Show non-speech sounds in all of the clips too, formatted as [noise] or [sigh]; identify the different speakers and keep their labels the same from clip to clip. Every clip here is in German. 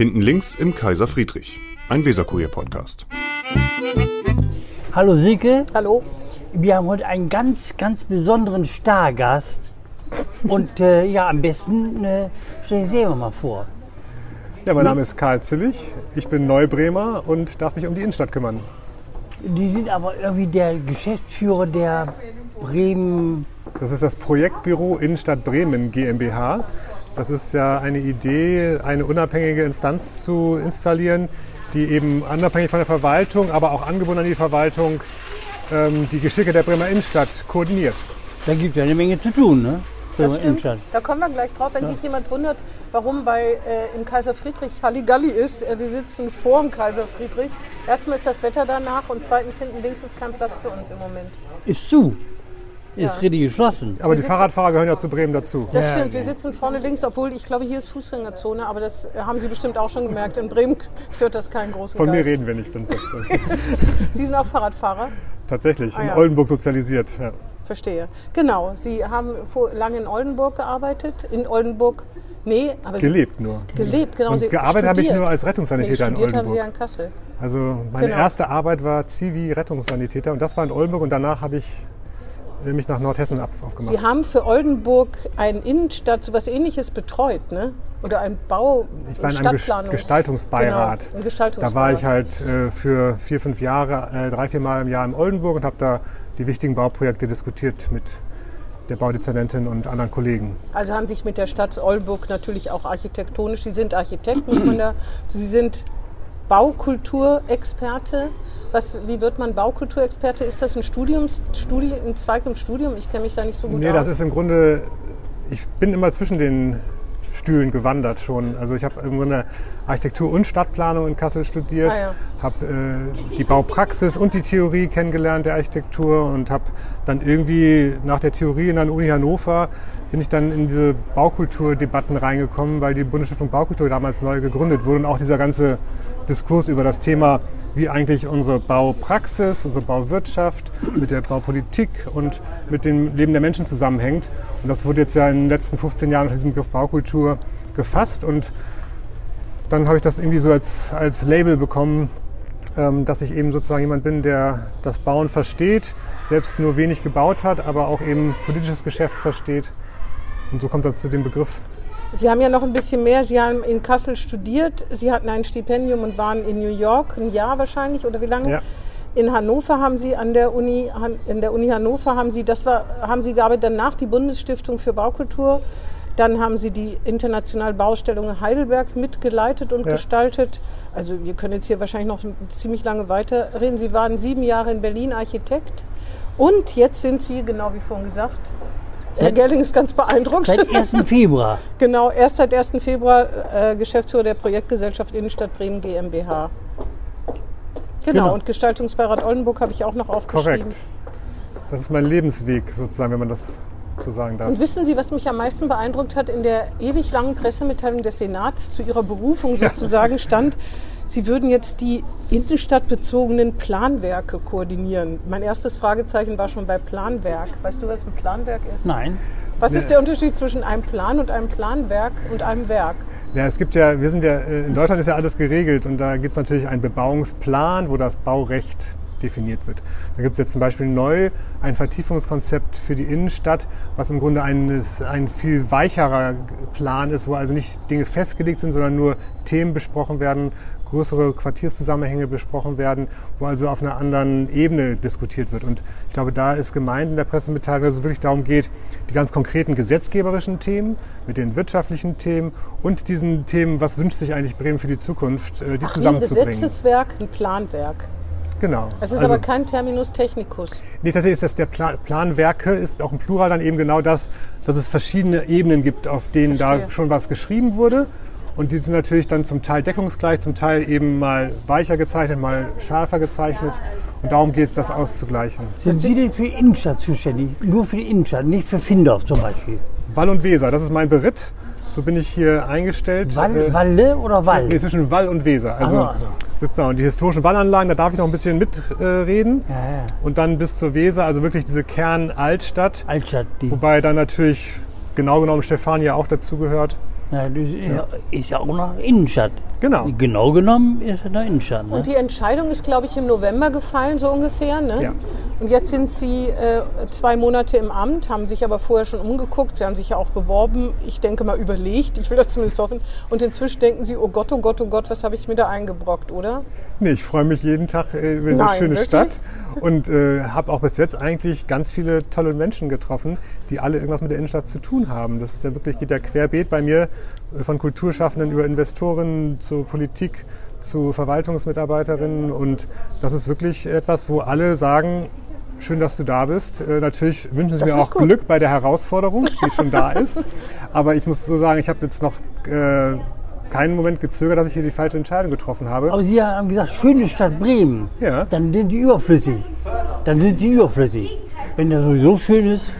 Speaker 1: Hinten links im Kaiser Friedrich, ein Weserkurier-Podcast.
Speaker 2: Hallo Silke,
Speaker 3: Hallo.
Speaker 2: wir haben heute einen ganz, ganz besonderen Stargast. Und äh, ja, am besten äh, stell dich selber mal vor.
Speaker 4: Ja, mein Name ist Karl Zillig. Ich bin Neubremer und darf mich um die Innenstadt kümmern.
Speaker 2: Die sind aber irgendwie der Geschäftsführer der Bremen.
Speaker 4: Das ist das Projektbüro Innenstadt Bremen GmbH. Das ist ja eine Idee, eine unabhängige Instanz zu installieren, die eben unabhängig von der Verwaltung, aber auch angebunden an die Verwaltung, ähm, die Geschicke der Bremer Innenstadt koordiniert.
Speaker 2: Da gibt es ja eine Menge zu tun, ne?
Speaker 3: Das stimmt.
Speaker 2: Innenstadt.
Speaker 3: Da kommen wir gleich drauf. Wenn sich jemand wundert, warum bei äh, im Kaiser Friedrich Halligalli ist, äh, wir sitzen vor dem Kaiser Friedrich. Erstmal ist das Wetter danach und zweitens hinten links ist kein Platz für uns im Moment.
Speaker 2: Ist zu. Ist
Speaker 3: Ja.
Speaker 2: richtig geschlossen.
Speaker 4: Aber die Fahrradfahrer gehören ja zu Bremen dazu.
Speaker 3: Das
Speaker 2: Ja,
Speaker 3: stimmt, wir sitzen vorne links, obwohl ich glaube, hier ist Fußgängerzone, aber das haben Sie bestimmt auch schon gemerkt. In Bremen stört das keinen großen
Speaker 4: Von mir
Speaker 3: Geist.
Speaker 4: reden wir nicht, bin das [laughs]
Speaker 3: Sie sind auch Fahrradfahrer?
Speaker 4: tatsächlich
Speaker 3: Ah,
Speaker 4: in
Speaker 3: ja.
Speaker 4: Oldenburg sozialisiert. Ja.
Speaker 3: Verstehe. Genau, Sie haben vor, lange in Oldenburg gearbeitet. In Oldenburg, nee, aber Sie-
Speaker 4: Gelebt nur.
Speaker 3: Gelebt, genau.
Speaker 4: Und
Speaker 3: Sie
Speaker 4: gearbeitet habe ich nur als
Speaker 3: Nee,
Speaker 4: Rettungssanitäter in
Speaker 3: studiert haben Sie ja
Speaker 4: Oldenburg.
Speaker 3: in Kassel.
Speaker 4: Also meine
Speaker 3: Genau.
Speaker 4: erste Arbeit war Zivi-Rettungssanitäter und das war in Oldenburg und danach habe ich mich nach Nordhessen aufgemacht.
Speaker 3: Sie haben für Oldenburg ein Innenstadt, so was ähnliches betreut, ne? Oder ein Bau
Speaker 4: ich war in einem Gestaltungsbeirat.
Speaker 3: Genau, ein Gestaltungsbeirat.
Speaker 4: Da war ich halt äh, für vier, fünf Jahre, äh, drei, vier Mal im Jahr in Oldenburg und habe da die wichtigen Bauprojekte diskutiert mit der Baudezernentin und anderen Kollegen.
Speaker 3: Also haben sich mit der Stadt Oldenburg natürlich auch architektonisch, Sie sind Architekt, muss man da, Sie sind Baukulturexperte. Was, wie wird man Baukulturexperte? Ist das ein Studiums, Studi, ein Zweig im Studium? Ich kenne mich da nicht so gut
Speaker 4: Nee,
Speaker 3: aus.
Speaker 4: das ist im Grunde, ich bin immer zwischen den Stühlen gewandert schon. Also ich habe im Grunde Architektur und Stadtplanung in Kassel studiert,
Speaker 3: Ah, ja.
Speaker 4: habe äh, die Baupraxis und die Theorie kennengelernt der Architektur und habe dann irgendwie nach der Theorie in der Uni Hannover bin ich dann in diese Baukulturdebatten reingekommen, weil die Bundesstiftung Baukultur damals neu gegründet wurde und auch dieser ganze Diskurs über das Thema, wie eigentlich unsere Baupraxis, unsere Bauwirtschaft mit der Baupolitik und mit dem Leben der Menschen zusammenhängt. Und das wurde jetzt ja in den letzten 15 Jahren unter diesem Begriff Baukultur gefasst. Und dann habe ich das irgendwie so als, als Label bekommen, ähm, dass ich eben sozusagen jemand bin, der das Bauen versteht, selbst nur wenig gebaut hat, aber auch eben politisches Geschäft versteht. Und so kommt das zu dem Begriff.
Speaker 3: Sie haben ja noch ein bisschen mehr. Sie haben in Kassel studiert. Sie hatten ein Stipendium und waren in New York ein Jahr wahrscheinlich oder wie lange?
Speaker 4: Ja.
Speaker 3: In Hannover haben Sie an der Uni in der Uni Hannover haben Sie das war haben Sie gearbeitet danach die Bundesstiftung für Baukultur. Dann haben Sie die internationale Baustellung Heidelberg mitgeleitet und
Speaker 4: Ja.
Speaker 3: gestaltet. Also wir können jetzt hier wahrscheinlich noch ziemlich lange weiterreden. Sie waren sieben Jahre in Berlin Architekt und jetzt sind Sie genau wie vorhin gesagt. Herr
Speaker 2: Seit-
Speaker 3: Gerling ist ganz beeindruckt.
Speaker 2: Seit 1. Februar. [laughs]
Speaker 3: Genau, erst seit 1. Februar äh, Geschäftsführer der Projektgesellschaft Innenstadt Bremen GmbH. Genau,
Speaker 4: Genau.
Speaker 3: und Gestaltungsbeirat Oldenburg habe ich auch noch aufgeschrieben.
Speaker 4: Korrekt. Das ist mein Lebensweg sozusagen, wenn man das so sagen darf.
Speaker 3: Und wissen Sie, was mich am meisten beeindruckt hat? In der ewig langen Pressemitteilung des Senats zu Ihrer Berufung sozusagen stand, [laughs] Sie würden jetzt die innenstadtbezogenen Planwerke koordinieren. Mein erstes Fragezeichen war schon bei Planwerk. Weißt du, was ein Planwerk ist?
Speaker 2: Nein.
Speaker 3: Was ist der Unterschied zwischen einem Plan und einem Planwerk und einem Werk?
Speaker 4: Ja, es gibt ja, wir sind ja, äh, in Deutschland ist ja alles geregelt und da gibt es natürlich einen Bebauungsplan, wo das Baurecht definiert wird. Da gibt es jetzt zum Beispiel neu ein Vertiefungskonzept für die Innenstadt, was im Grunde ein, ein viel weicherer Plan ist, wo also nicht Dinge festgelegt sind, sondern nur Themen besprochen werden, größere Quartierszusammenhänge besprochen werden, wo also auf einer anderen Ebene diskutiert wird. Und ich glaube, da ist gemeint in der Pressemitteilung, dass es wirklich darum geht, die ganz konkreten gesetzgeberischen Themen mit den wirtschaftlichen Themen und diesen Themen, was wünscht sich eigentlich Bremen für die Zukunft, äh, die
Speaker 3: Ach, wie ein
Speaker 4: zusammenzubringen.
Speaker 3: Gesetzeswerk, ein Planwerk.
Speaker 4: Genau.
Speaker 3: Es ist
Speaker 4: Also-
Speaker 3: aber kein Terminus technicus.
Speaker 4: Nee, tatsächlich ist das der Pla Planwerke, ist auch im Plural dann eben genau das, dass es verschiedene Ebenen gibt, auf denen
Speaker 3: Verstehe.
Speaker 4: da schon was geschrieben wurde. Und die sind natürlich dann zum Teil deckungsgleich, zum Teil eben mal weicher gezeichnet, mal schärfer gezeichnet. Und darum geht es, das auszugleichen.
Speaker 2: Sind Sie denn für die Innenstadt zuständig? Nur für die Innenstadt, nicht für Findorf zum Beispiel?
Speaker 4: Wall und Weser, das ist mein Beritt. So bin ich hier eingestellt.
Speaker 2: Wall,
Speaker 4: Äh,
Speaker 2: Walle oder Wall?
Speaker 4: Nee, zwischen Wall und Weser. Also,
Speaker 2: so, ach so.
Speaker 4: sozusagen die historischen Wallanlagen, da darf ich noch ein bisschen mitreden. Äh.
Speaker 2: Ja, ja.
Speaker 4: Und dann bis zur Weser, also wirklich diese Kern-Altstadt.
Speaker 2: Altstadt. Die.
Speaker 4: Wobei dann natürlich genau genommen Stefania auch dazugehört.
Speaker 2: Na, das ist ja, ist ja auch noch Innenstadt.
Speaker 4: Genau.
Speaker 2: Genau genommen ist es noch Innenstadt. Ne?
Speaker 3: Und die Entscheidung ist, glaube ich, im November gefallen, so ungefähr. Ne?
Speaker 4: Ja.
Speaker 3: Und jetzt sind Sie äh, zwei Monate im Amt, haben sich aber vorher schon umgeguckt. Sie haben sich ja auch beworben, ich denke mal überlegt, ich will das zumindest hoffen. Und inzwischen denken Sie, oh Gott, oh Gott, oh Gott, was habe ich mir da eingebrockt, oder?
Speaker 4: Nee, ich freue mich jeden Tag äh, über diese
Speaker 3: Nein,
Speaker 4: schöne
Speaker 3: wirklich?
Speaker 4: Stadt und äh, habe auch bis jetzt eigentlich ganz viele tolle Menschen getroffen, die alle irgendwas mit der Innenstadt zu tun haben. Das ist ja wirklich, geht ja querbeet bei mir äh, von Kulturschaffenden über Investoren zu Politik zu Verwaltungsmitarbeiterinnen und das ist wirklich etwas, wo alle sagen, schön, dass du da bist. Äh, natürlich wünschen sie
Speaker 3: Das
Speaker 4: mir auch
Speaker 3: gut.
Speaker 4: Glück bei der Herausforderung, die schon da ist. Aber ich muss so sagen, ich habe jetzt noch äh, keinen Moment gezögert, dass ich hier die falsche Entscheidung getroffen habe.
Speaker 2: Aber Sie haben gesagt, schöne Stadt Bremen.
Speaker 4: Ja.
Speaker 2: Dann sind die überflüssig. Dann sind sie überflüssig. Wenn das sowieso schön ist,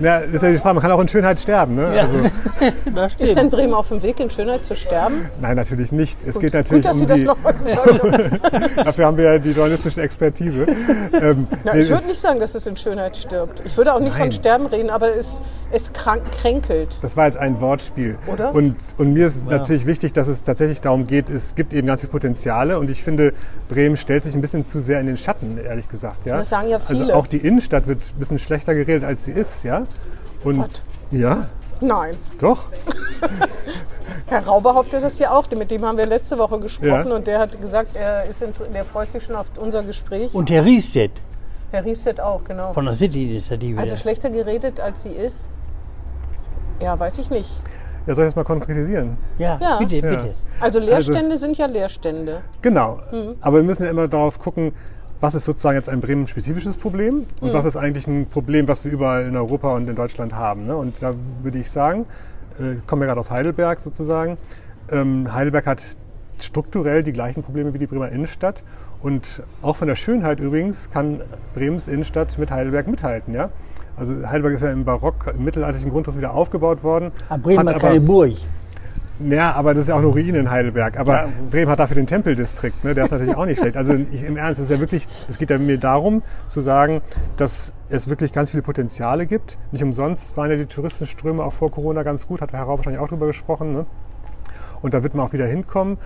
Speaker 4: Ja, das ist ja die Frage, man kann auch in Schönheit sterben. Ne?
Speaker 2: ja.
Speaker 4: Also, [laughs]
Speaker 2: das
Speaker 3: Ist denn. Bremen auf dem Weg, in Schönheit zu sterben?
Speaker 4: nein, natürlich nicht. Es geht
Speaker 3: Gut,
Speaker 4: natürlich
Speaker 3: dass
Speaker 4: um
Speaker 3: Sie das
Speaker 4: die,
Speaker 3: nochmal [laughs] gesagt haben.
Speaker 4: dafür haben wir ja die journalistische Expertise. ähm,
Speaker 3: Ja,
Speaker 4: nee,
Speaker 3: ich würde nicht sagen, dass es in Schönheit stirbt. Ich würde auch nicht von
Speaker 4: Nein.
Speaker 3: Sterben reden, aber es, es krank, kränkelt.
Speaker 4: Das war jetzt ein Wortspiel.
Speaker 3: Oder?
Speaker 4: Und, und mir ist natürlich wichtig, dass es tatsächlich darum geht, es gibt eben ganz viele Potenziale und ich finde, Bremen stellt sich ein bisschen zu sehr in den Schatten, ehrlich gesagt. Ja?
Speaker 3: Das sagen ja viele.
Speaker 4: Also auch die Innenstadt wird ein bisschen schlechter geredet, als sie ist. Ja? Und
Speaker 3: Gott.
Speaker 4: ja,
Speaker 3: Nein.
Speaker 4: doch. [laughs]
Speaker 3: Herr Rau behauptet das ja auch. Mit dem haben wir letzte Woche gesprochen
Speaker 4: Ja.
Speaker 3: und der hat gesagt, er, ist der freut sich schon auf unser Gespräch.
Speaker 2: Und Herr Riestedt
Speaker 3: Herr Riestedt auch, genau.
Speaker 2: von der City-Initiative.
Speaker 3: Also schlechter geredet, als sie ist? Ja, weiß ich nicht.
Speaker 4: Ja, soll ich das mal konkretisieren?
Speaker 2: ja,
Speaker 3: Ja.
Speaker 2: bitte,
Speaker 4: Ja.
Speaker 2: bitte.
Speaker 3: Also Leerstände sind ja Leerstände.
Speaker 4: Genau.
Speaker 3: Mhm.
Speaker 4: Aber wir müssen ja immer darauf gucken, was ist sozusagen jetzt ein Bremen-spezifisches Problem und
Speaker 3: Mhm.
Speaker 4: was ist eigentlich ein Problem, was wir überall in Europa und in Deutschland haben. Ne? Und da würde ich sagen, äh, ich komme ja gerade aus Heidelberg sozusagen. Ähm, Heidelberg hat strukturell die gleichen Probleme wie die Bremer Innenstadt. Und auch von der Schönheit übrigens kann Bremens Innenstadt mit Heidelberg mithalten. Ja? Also Heidelberg ist ja im Barock, im mittelalterlichen Grundriss wieder aufgebaut worden.
Speaker 2: Aber Bremen
Speaker 4: hat
Speaker 2: hat keine
Speaker 4: aber-
Speaker 2: Burg.
Speaker 4: Ja, aber das ist ja auch eine Ruine in Heidelberg. Aber
Speaker 2: Ja.
Speaker 4: Bremen hat dafür den Tempeldistrikt, ne? der ist natürlich auch nicht schlecht. Also ich, im Ernst, es ist ja wirklich, es geht ja mir darum zu sagen, dass es wirklich ganz viele Potenziale gibt. Nicht umsonst waren ja die Touristenströme auch vor Corona ganz gut, hat Herr Rau wahrscheinlich auch drüber gesprochen. Ne? Und da wird man auch wieder hinkommen.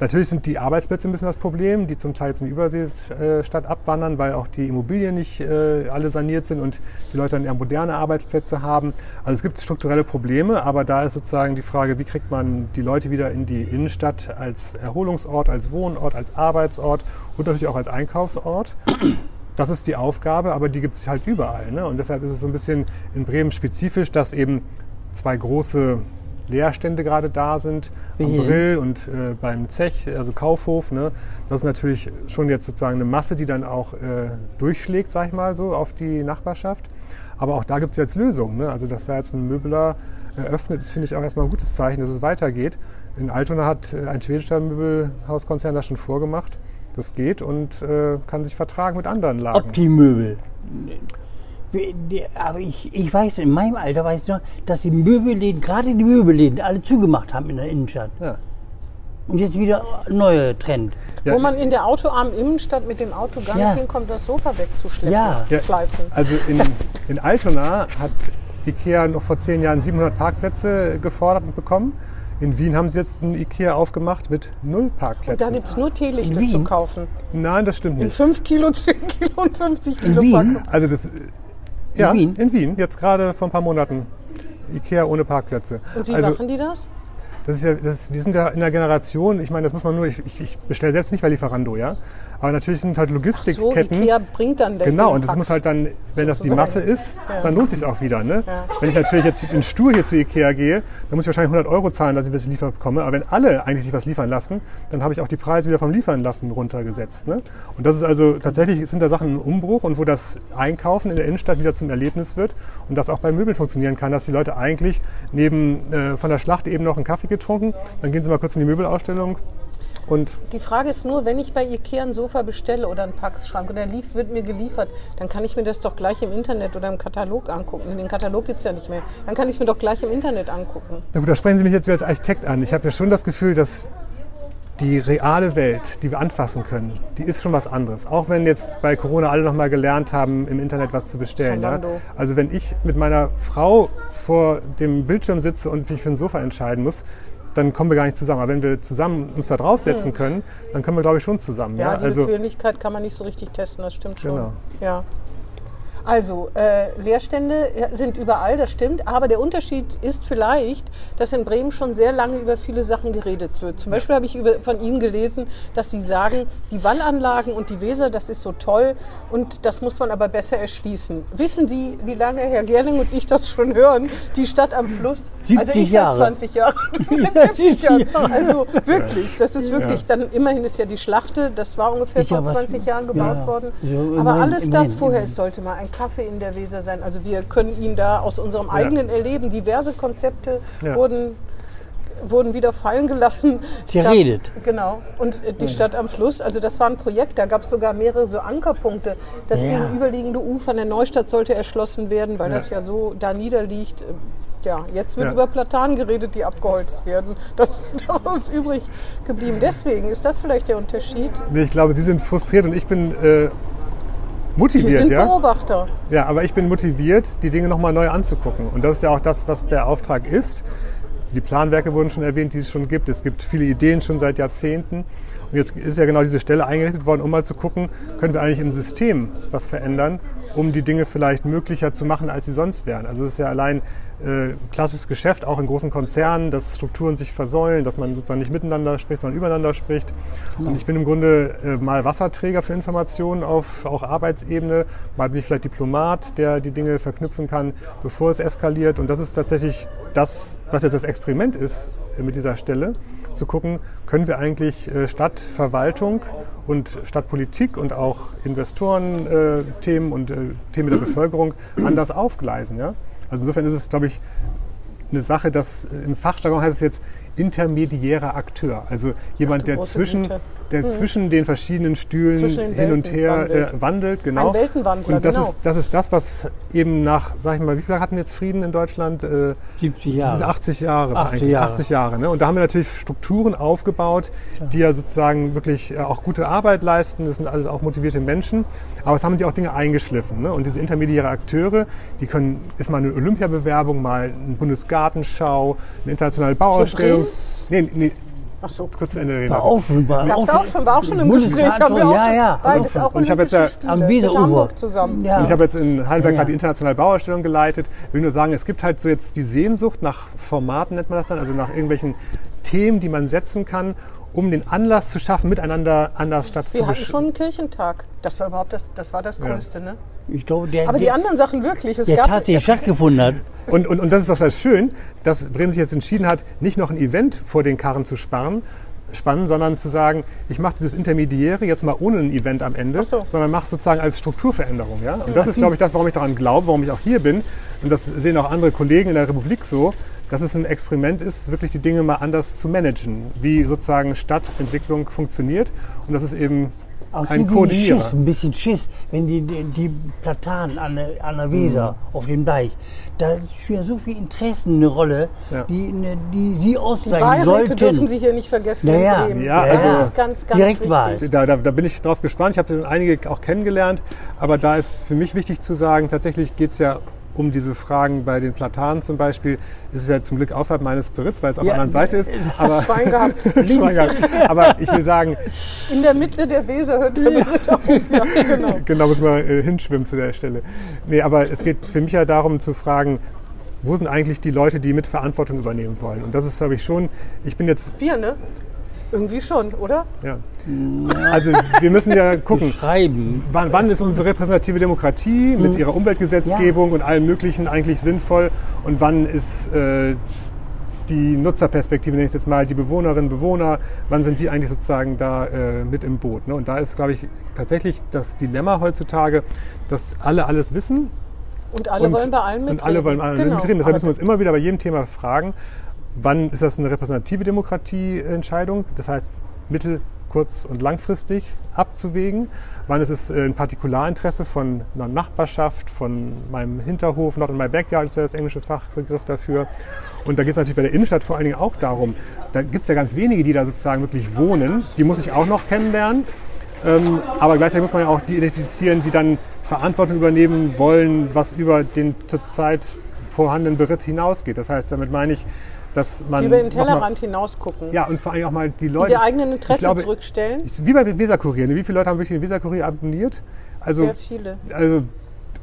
Speaker 4: Natürlich sind die Arbeitsplätze ein bisschen das Problem, die zum Teil jetzt in die Überseestadt abwandern, weil auch die Immobilien nicht äh, alle saniert sind und die Leute dann eher moderne Arbeitsplätze haben. Also es gibt strukturelle Probleme, aber da ist sozusagen die Frage, wie kriegt man die Leute wieder in die Innenstadt als Erholungsort, als Wohnort, als Arbeitsort und natürlich auch als Einkaufsort. Das ist die Aufgabe, aber die gibt es halt überall. Ne? Und deshalb ist es so ein bisschen in Bremen spezifisch, dass eben zwei große Leerstände gerade da sind, am
Speaker 2: Welche?
Speaker 4: Brill und äh, beim Zech, also Kaufhof. Ne? Das ist natürlich schon jetzt sozusagen eine Masse, die dann auch äh, durchschlägt, sag ich mal so, auf die Nachbarschaft. Aber auch da gibt es jetzt Lösungen. Ne? Also dass da jetzt ein Möbeler eröffnet, ist, finde ich auch erstmal ein gutes Zeichen, dass es weitergeht. In Altona hat äh, ein schwedischer Möbelhauskonzern das schon vorgemacht. Das geht und äh, kann sich vertragen mit anderen Lagen.
Speaker 2: Optimöbel. Aber ich, ich weiß, in meinem Alter weiß ich noch, dass die Möbelläden, gerade die Möbelläden, alle zugemacht haben in der Innenstadt.
Speaker 4: Ja.
Speaker 2: Und jetzt wieder ein neuer Trend.
Speaker 4: Ja.
Speaker 3: Wo man in der autoarmen Innenstadt mit dem Auto gar
Speaker 2: Ja.
Speaker 3: nicht hinkommt, das Sofa wegzuschleppen.
Speaker 2: Ja.
Speaker 4: Ja.
Speaker 3: Schleifen.
Speaker 4: Also in, in Altona hat Ikea noch vor zehn Jahren 700 Parkplätze gefordert und bekommen. In Wien haben sie jetzt ein Ikea aufgemacht mit null
Speaker 3: Da
Speaker 4: Parkplätzen.
Speaker 3: gibt es nur Teelichter
Speaker 2: In
Speaker 3: zu kaufen.
Speaker 4: Nein, das stimmt
Speaker 3: In
Speaker 4: nicht.
Speaker 3: 5 Kilo, 10 Kilo und 50 Kilo
Speaker 2: Wien?
Speaker 3: Packung.
Speaker 4: Also das, äh, ja,
Speaker 2: Wien?
Speaker 4: in Wien, jetzt gerade vor ein paar Monaten. Ikea ohne Parkplätze.
Speaker 3: Und wie
Speaker 4: also,
Speaker 3: machen die das?
Speaker 4: Das ist ja, das ist, wir sind ja in der Generation, ich meine, das muss man nur, ich, ich, ich bestelle selbst nicht bei Lieferando, ja. Aber natürlich sind halt
Speaker 3: So,
Speaker 4: Logistikketten.
Speaker 3: Ikea bringt dann
Speaker 4: Genau, und das muss halt dann, wenn das die. Masse ist,
Speaker 3: Ja.
Speaker 4: dann lohnt sich auch wieder. Ne?
Speaker 3: Ja.
Speaker 4: Wenn ich natürlich jetzt in Stur hier zu Ikea gehe, dann muss ich wahrscheinlich 100 Euro zahlen, dass ich was liefern bekomme. Aber wenn alle eigentlich sich was liefern lassen, dann habe ich auch die Preise wieder vom Liefern lassen runtergesetzt. Ne? Und das ist also tatsächlich sind da Sachen im Umbruch und wo das Einkaufen in der Innenstadt wieder zum Erlebnis wird und das auch bei Möbeln funktionieren kann, dass die Leute eigentlich neben äh, von der Schlacht eben noch einen Kaffee getrunken, dann gehen sie mal kurz in die Möbelausstellung und
Speaker 3: Die Frage ist nur, wenn ich bei Ikea ein Sofa bestelle oder einen Packschrank und der lief, wird mir geliefert, dann kann ich mir das doch gleich im Internet oder im Katalog angucken. Den Katalog gibt es ja nicht mehr. Dann kann ich mir doch gleich im Internet angucken.
Speaker 4: Na gut, da sprechen Sie mich jetzt wieder als Architekt an. Ich habe ja schon das Gefühl, dass die reale Welt, die wir anfassen können, die ist schon was anderes. Auch wenn jetzt bei Corona alle nochmal gelernt haben, im Internet was zu bestellen. Ja? Also wenn ich mit meiner Frau vor dem Bildschirm sitze und mich für ein Sofa entscheiden muss, dann kommen wir gar nicht zusammen. Aber wenn wir zusammen uns da draufsetzen können, dann können wir, glaube ich, schon zusammen.
Speaker 3: Ja,
Speaker 4: Ja,
Speaker 3: die
Speaker 4: also
Speaker 3: Bequemlichkeit kann man nicht so richtig testen, das stimmt schon.
Speaker 4: Genau.
Speaker 3: Ja. Also, äh, Leerstände ja, sind überall, das stimmt. Aber der Unterschied ist vielleicht, dass in Bremen schon sehr lange über viele Sachen geredet wird. Zum Beispiel habe ich über, von Ihnen gelesen, dass Sie sagen, die Wallanlagen und die Weser, das ist so toll und das muss man aber besser erschließen. Wissen Sie, wie lange Herr Gerling und ich das schon hören? Die Stadt am Fluss?
Speaker 2: 70
Speaker 3: also ich
Speaker 2: Jahre.
Speaker 3: seit 20 Jahren.
Speaker 2: Ja,
Speaker 3: 70 Jahre. [laughs]
Speaker 2: 70 Jahre.
Speaker 3: Also wirklich, das ist wirklich, dann immerhin ist ja die Schlachte, das war ungefähr
Speaker 2: Ist ja
Speaker 3: vor
Speaker 2: was-
Speaker 3: 20 Jahren gebaut
Speaker 2: ja,
Speaker 3: worden.
Speaker 2: so
Speaker 3: Aber alles das vorher, es sollte mal ein Kaffee in der Weser sein. Also wir können ihn da aus unserem eigenen Erleben, diverse Konzepte
Speaker 4: Ja.
Speaker 3: wurden, wurden wieder fallen gelassen. Es gab-
Speaker 2: Geredet.
Speaker 3: Genau. Und äh, die Stadt am Fluss, also das war ein Projekt, da gab es sogar mehrere so Ankerpunkte. Das
Speaker 2: Ja.
Speaker 3: gegenüberliegende Ufer der Neustadt sollte erschlossen werden, weil das ja so da niederliegt. Ja, jetzt wird
Speaker 4: Ja.
Speaker 3: über Platanen geredet, die abgeholzt werden. Das ist [laughs] daraus übrig geblieben. Deswegen ist das vielleicht der Unterschied.
Speaker 4: nee, ich glaube, Sie sind frustriert und ich bin äh,
Speaker 3: Wir
Speaker 4: motiviert.
Speaker 3: sind
Speaker 4: ja?
Speaker 3: Beobachter.
Speaker 4: Ja, aber ich bin motiviert, die Dinge nochmal neu anzugucken. Und das ist ja auch das, was der Auftrag ist. Die Planwerke wurden schon erwähnt, die es schon gibt. Es gibt viele Ideen schon seit Jahrzehnten. Und jetzt ist ja genau diese Stelle eingerichtet worden, um mal zu gucken, können wir eigentlich im System was verändern, um die Dinge vielleicht möglicher zu machen, als sie sonst wären. Also es ist ja allein äh, klassisches Geschäft, auch in großen Konzernen, dass Strukturen sich versäulen, dass man sozusagen nicht miteinander spricht, sondern übereinander spricht. Und ich bin im Grunde äh, mal Wasserträger für Informationen auf auch Arbeitsebene, mal bin ich vielleicht Diplomat, der die Dinge verknüpfen kann, bevor es eskaliert. Und das ist tatsächlich das, was jetzt das Experiment ist äh, mit dieser Stelle, zu gucken, können wir eigentlich äh, Stadtverwaltung und Stadtpolitik und auch Investoren-Themen und äh, Themen der Bevölkerung anders aufgleisen. Ja? Also insofern ist es, glaube ich, eine Sache, dass äh, im Fachjargon heißt es jetzt intermediärer Akteur. Also jemand,
Speaker 3: du
Speaker 4: der, zwischen,
Speaker 3: Güte.
Speaker 4: der zwischen den verschiedenen Stühlen
Speaker 3: den
Speaker 4: hin und her
Speaker 3: wandelt.
Speaker 4: Äh, wandelt. Genau.
Speaker 3: Ein Weltenwandler,
Speaker 4: und das,
Speaker 3: genau.
Speaker 4: ist, das ist das, was eben nach, sag ich mal, wie viel hatten wir jetzt Frieden in Deutschland? Äh,
Speaker 2: 70
Speaker 4: das
Speaker 2: Jahre.
Speaker 4: ist 80 Jahre.
Speaker 2: 80
Speaker 4: eigentlich.
Speaker 2: Jahre.
Speaker 4: 80 Jahre ne? Und da haben wir natürlich Strukturen aufgebaut, die ja sozusagen wirklich äh, auch gute Arbeit leisten. Das sind alles auch motivierte Menschen. Aber es haben sich auch Dinge eingeschliffen. Ne? Und diese intermediäre Akteure, die können, ist mal eine Olympiabewerbung, mal eine Bundesgartenschau, eine internationale Bauausstellung. Nee, nee,
Speaker 3: Ach so.
Speaker 4: kurz zu Ende reden
Speaker 2: War auch schon, war
Speaker 3: Gab es auch schon, war auch schon im Gespräch. Haben wir
Speaker 2: schon,
Speaker 3: auch
Speaker 2: ja, ja.
Speaker 3: Beides auch
Speaker 4: Und ich habe jetzt ja
Speaker 3: Spiele
Speaker 2: am
Speaker 3: mit. Hamburg zusammen.
Speaker 2: Ja.
Speaker 4: Und ich habe jetzt in Heidelberg
Speaker 2: Ja.
Speaker 4: gerade die internationale Bauausstellung geleitet. will nur sagen, es gibt halt so jetzt die Sehnsucht nach Formaten, nennt man das dann, also nach irgendwelchen Themen, die man setzen kann, um den Anlass zu schaffen, miteinander anders
Speaker 3: Wir hatten
Speaker 4: stattzufinden.
Speaker 3: schon einen Kirchentag. Das war überhaupt das, das war das Größte, ne?
Speaker 2: Ich glaube, der,
Speaker 3: Aber die
Speaker 2: der,
Speaker 3: anderen Sachen wirklich. Es
Speaker 2: der
Speaker 3: gab,
Speaker 2: tatsächlich stattgefunden hat.
Speaker 4: Und, und, und das ist doch das schön, dass Bremen sich jetzt entschieden hat, nicht noch ein Event vor den Karren zu sparen, spannen, sondern zu sagen, ich mache dieses Intermediäre jetzt mal ohne ein Event am Ende,
Speaker 3: so.
Speaker 4: sondern mache sozusagen als Strukturveränderung. Ja? Und das ist, glaube ich, das, warum ich daran glaube, warum ich auch hier bin. Und das sehen auch andere Kollegen in der Republik so, dass es ein Experiment ist, wirklich die Dinge mal anders zu managen, wie sozusagen Stadtentwicklung funktioniert. Und das ist eben
Speaker 2: Auch
Speaker 4: ein
Speaker 2: die, die
Speaker 4: Koordinierender.
Speaker 2: Schiss, ein bisschen Schiss, wenn die, die, die Platanen an der, an der Weser auf dem Deich, da spielen so viele Interessen eine Rolle,
Speaker 4: Ja.
Speaker 2: die, ne, die sie
Speaker 3: die
Speaker 2: ausgleichen
Speaker 3: Beiräte
Speaker 2: sollten.
Speaker 3: dürfen Sie hier nicht vergessen
Speaker 2: Naja.
Speaker 4: Ja,
Speaker 3: das
Speaker 4: also-
Speaker 3: ist ganz, ganz
Speaker 2: Direktwahl.
Speaker 3: wichtig.
Speaker 4: Da, da, da bin ich drauf gespannt. Ich habe einige auch kennengelernt. Aber da ist für mich wichtig zu sagen, tatsächlich geht es ja um diese Fragen bei den Platanen zum Beispiel. Ist es ja zum Glück außerhalb meines Beritts, weil es auf
Speaker 2: Ja,
Speaker 4: der anderen Seite ist. [laughs] Aber,
Speaker 3: Schwein gehabt. [laughs]
Speaker 4: Schwein gehabt. aber ich will sagen,
Speaker 3: In der Mitte der Weser hört der Beritt auf. Ja, genau. [laughs]
Speaker 4: genau muss man äh, hinschwimmen zu der Stelle. Nee, aber es geht für mich ja darum zu fragen, wo sind eigentlich die Leute, die mit Verantwortung übernehmen wollen? Und das ist, glaube ich, schon, ich bin jetzt,
Speaker 3: Wir, ne? Irgendwie schon, oder?
Speaker 4: ja. Also wir müssen ja gucken.
Speaker 2: Beschreiben.
Speaker 4: Wann, wann ist unsere repräsentative Demokratie mit
Speaker 2: Mhm.
Speaker 4: ihrer Umweltgesetzgebung und allem Möglichen eigentlich sinnvoll und wann ist äh, die Nutzerperspektive, nenne ich es jetzt mal, die Bewohnerinnen, Bewohner, wann sind die eigentlich sozusagen da äh, mit im Boot? Ne? Und da ist, glaube ich, tatsächlich das Dilemma heutzutage, dass alle alles wissen
Speaker 3: Und alle
Speaker 4: und,
Speaker 3: wollen bei allem mitreden.
Speaker 4: und alle wollen bei allem
Speaker 3: genau.
Speaker 4: mitreden. Deshalb müssen wir uns immer wieder bei jedem Thema fragen, wann ist das eine repräsentative Demokratieentscheidung? Das heißt, Mittel kurz- und langfristig abzuwägen. Wann ist es äh, ein Partikularinteresse von einer Nachbarschaft, von meinem Hinterhof, not in my backyard ist ja das englische Fachbegriff dafür. Und da geht es natürlich bei der Innenstadt vor allen Dingen auch darum, da gibt es ja ganz wenige, die da sozusagen wirklich wohnen. Die muss ich auch noch kennenlernen. Ähm, aber gleichzeitig muss man ja auch die identifizieren, die dann Verantwortung übernehmen wollen, was über den zurzeit vorhandenen Beritt hinausgeht. Das heißt, damit meine ich, dass man.
Speaker 3: Über den Tellerrand hinaus gucken.
Speaker 4: Ja, und vor allem auch mal die
Speaker 3: Die
Speaker 4: Leute.
Speaker 3: ihr eigenen
Speaker 4: ich
Speaker 3: Interesse
Speaker 4: glaube,
Speaker 3: zurückstellen.
Speaker 4: ist Wie bei Weserkurier. Wie viele Leute haben wirklich den Weserkurier abonniert? Also,
Speaker 3: Sehr viele.
Speaker 4: also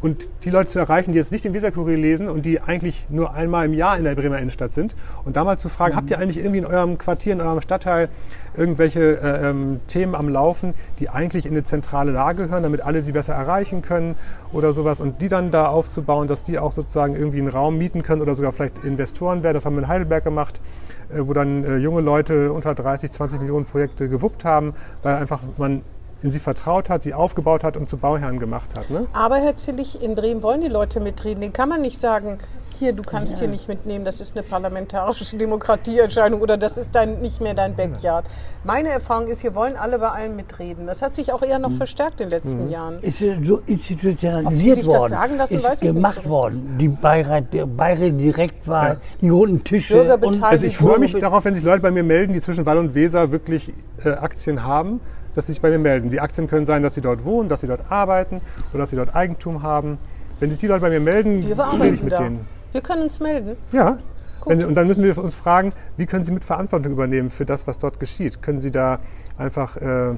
Speaker 4: und die Leute zu erreichen, die jetzt nicht den Weserkurier lesen und die eigentlich nur einmal im Jahr in der Bremer Innenstadt sind und da mal zu fragen, habt ihr eigentlich irgendwie in eurem Quartier, in eurem Stadtteil irgendwelche äh, ähm, Themen am Laufen, die eigentlich in eine zentrale Lage gehören, damit alle sie besser erreichen können oder sowas und die dann da aufzubauen, dass die auch sozusagen irgendwie einen Raum mieten können oder sogar vielleicht Investoren werden. Das haben wir in Heidelberg gemacht, äh, wo dann äh, junge Leute unter 30, 20 Millionen Projekte gewuppt haben, weil einfach man in sie vertraut hat, sie aufgebaut hat und zu Bauherren gemacht hat. Ne?
Speaker 3: Aber Herr Zillig, in Bremen wollen die Leute mitreden. Den kann man nicht sagen, hier, du kannst hier nicht mitnehmen, das ist eine parlamentarische [laughs] Demokratieentscheidung oder das ist dein, nicht mehr dein Backyard. Meine Erfahrung ist, hier wollen alle bei allem mitreden. Das hat sich auch eher noch
Speaker 4: Hm.
Speaker 3: verstärkt in den letzten Jahren.
Speaker 2: ist so
Speaker 3: die
Speaker 2: institutionalisiert
Speaker 3: sich das
Speaker 2: worden,
Speaker 3: sagen lassen,
Speaker 2: ist
Speaker 3: weiß ich nicht
Speaker 2: gemacht
Speaker 3: so
Speaker 2: worden. Die Beirat, der Beiräte Direktwahl,
Speaker 4: Ja.
Speaker 2: die runden Tische.
Speaker 3: Bürgerbeteiligung.
Speaker 4: Also ich freue mich darauf, wenn sich Leute bei mir melden, die zwischen Wall und Weser wirklich äh, Aktien haben, dass sie sich bei mir melden. Die Aktien können sein, dass sie dort wohnen, dass sie dort arbeiten oder dass sie dort Eigentum haben. Wenn sich die Leute bei mir melden, rede ich mit
Speaker 3: da.
Speaker 4: denen.
Speaker 3: Wir können uns melden.
Speaker 4: Ja. Wenn, und dann müssen wir uns fragen, wie können Sie mit Verantwortung übernehmen für das, was dort geschieht? Können Sie da einfach äh,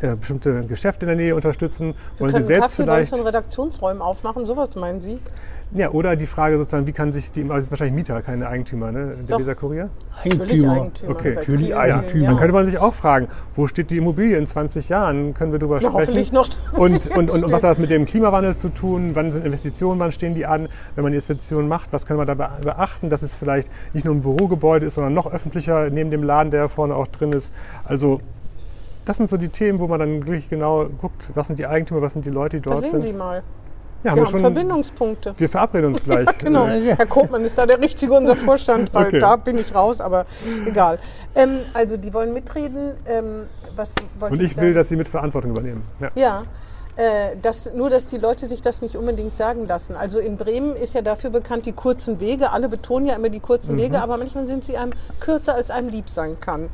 Speaker 4: äh, bestimmte Geschäfte in der Nähe unterstützen?
Speaker 3: Wir
Speaker 4: Wollen Sie selbst
Speaker 3: Kaffee bei
Speaker 4: vielleicht?
Speaker 3: unseren Redaktionsräumen aufmachen. Sowas meinen Sie?
Speaker 4: Ja, oder die Frage sozusagen, wie kann sich die, also es sind wahrscheinlich Mieter, keine Eigentümer, ne? Der. Weser Kurier?
Speaker 2: Eigentümer.
Speaker 3: Eigentümer.
Speaker 4: Okay.
Speaker 2: Natürlich Eigentümer.
Speaker 3: vielen
Speaker 4: Dann könnte man sich auch fragen, wo steht die Immobilie in 20 Jahren? Können wir darüber
Speaker 3: Na,
Speaker 4: sprechen?
Speaker 3: hoffentlich noch.
Speaker 4: Und, und, [laughs] und, und was hat das mit dem Klimawandel zu tun? Wann sind Investitionen? Wann stehen die an? Wenn man die Investitionen macht, was kann man da be- beachten, dass es vielleicht nicht nur ein Bürogebäude ist, sondern noch öffentlicher neben dem Laden, der vorne auch drin ist? Also das sind so die Themen, wo man dann wirklich genau guckt, was sind die Eigentümer, was sind die Leute, die
Speaker 3: Da
Speaker 4: dort
Speaker 3: sehen
Speaker 4: sind.
Speaker 3: Sie mal.
Speaker 4: ja,
Speaker 3: Wir haben Verbindungspunkte.
Speaker 4: Wir verabreden uns [laughs] gleich.
Speaker 3: Genau.
Speaker 4: Äh,
Speaker 3: Herr Kopmann ist da der richtige, unser Vorstand, weil
Speaker 4: Okay.
Speaker 3: da bin ich raus, aber egal. Ähm, also die wollen mitreden. Ähm, was
Speaker 4: Und ich
Speaker 3: sagen?
Speaker 4: will, dass sie mit Verantwortung übernehmen. Ja.
Speaker 3: Ja, äh, das, nur dass die Leute sich das nicht unbedingt sagen lassen. Also in Bremen ist ja dafür bekannt die kurzen Wege. Alle betonen ja immer die kurzen
Speaker 4: Mhm.
Speaker 3: Wege, aber manchmal sind sie einem kürzer, als einem lieb sein kann.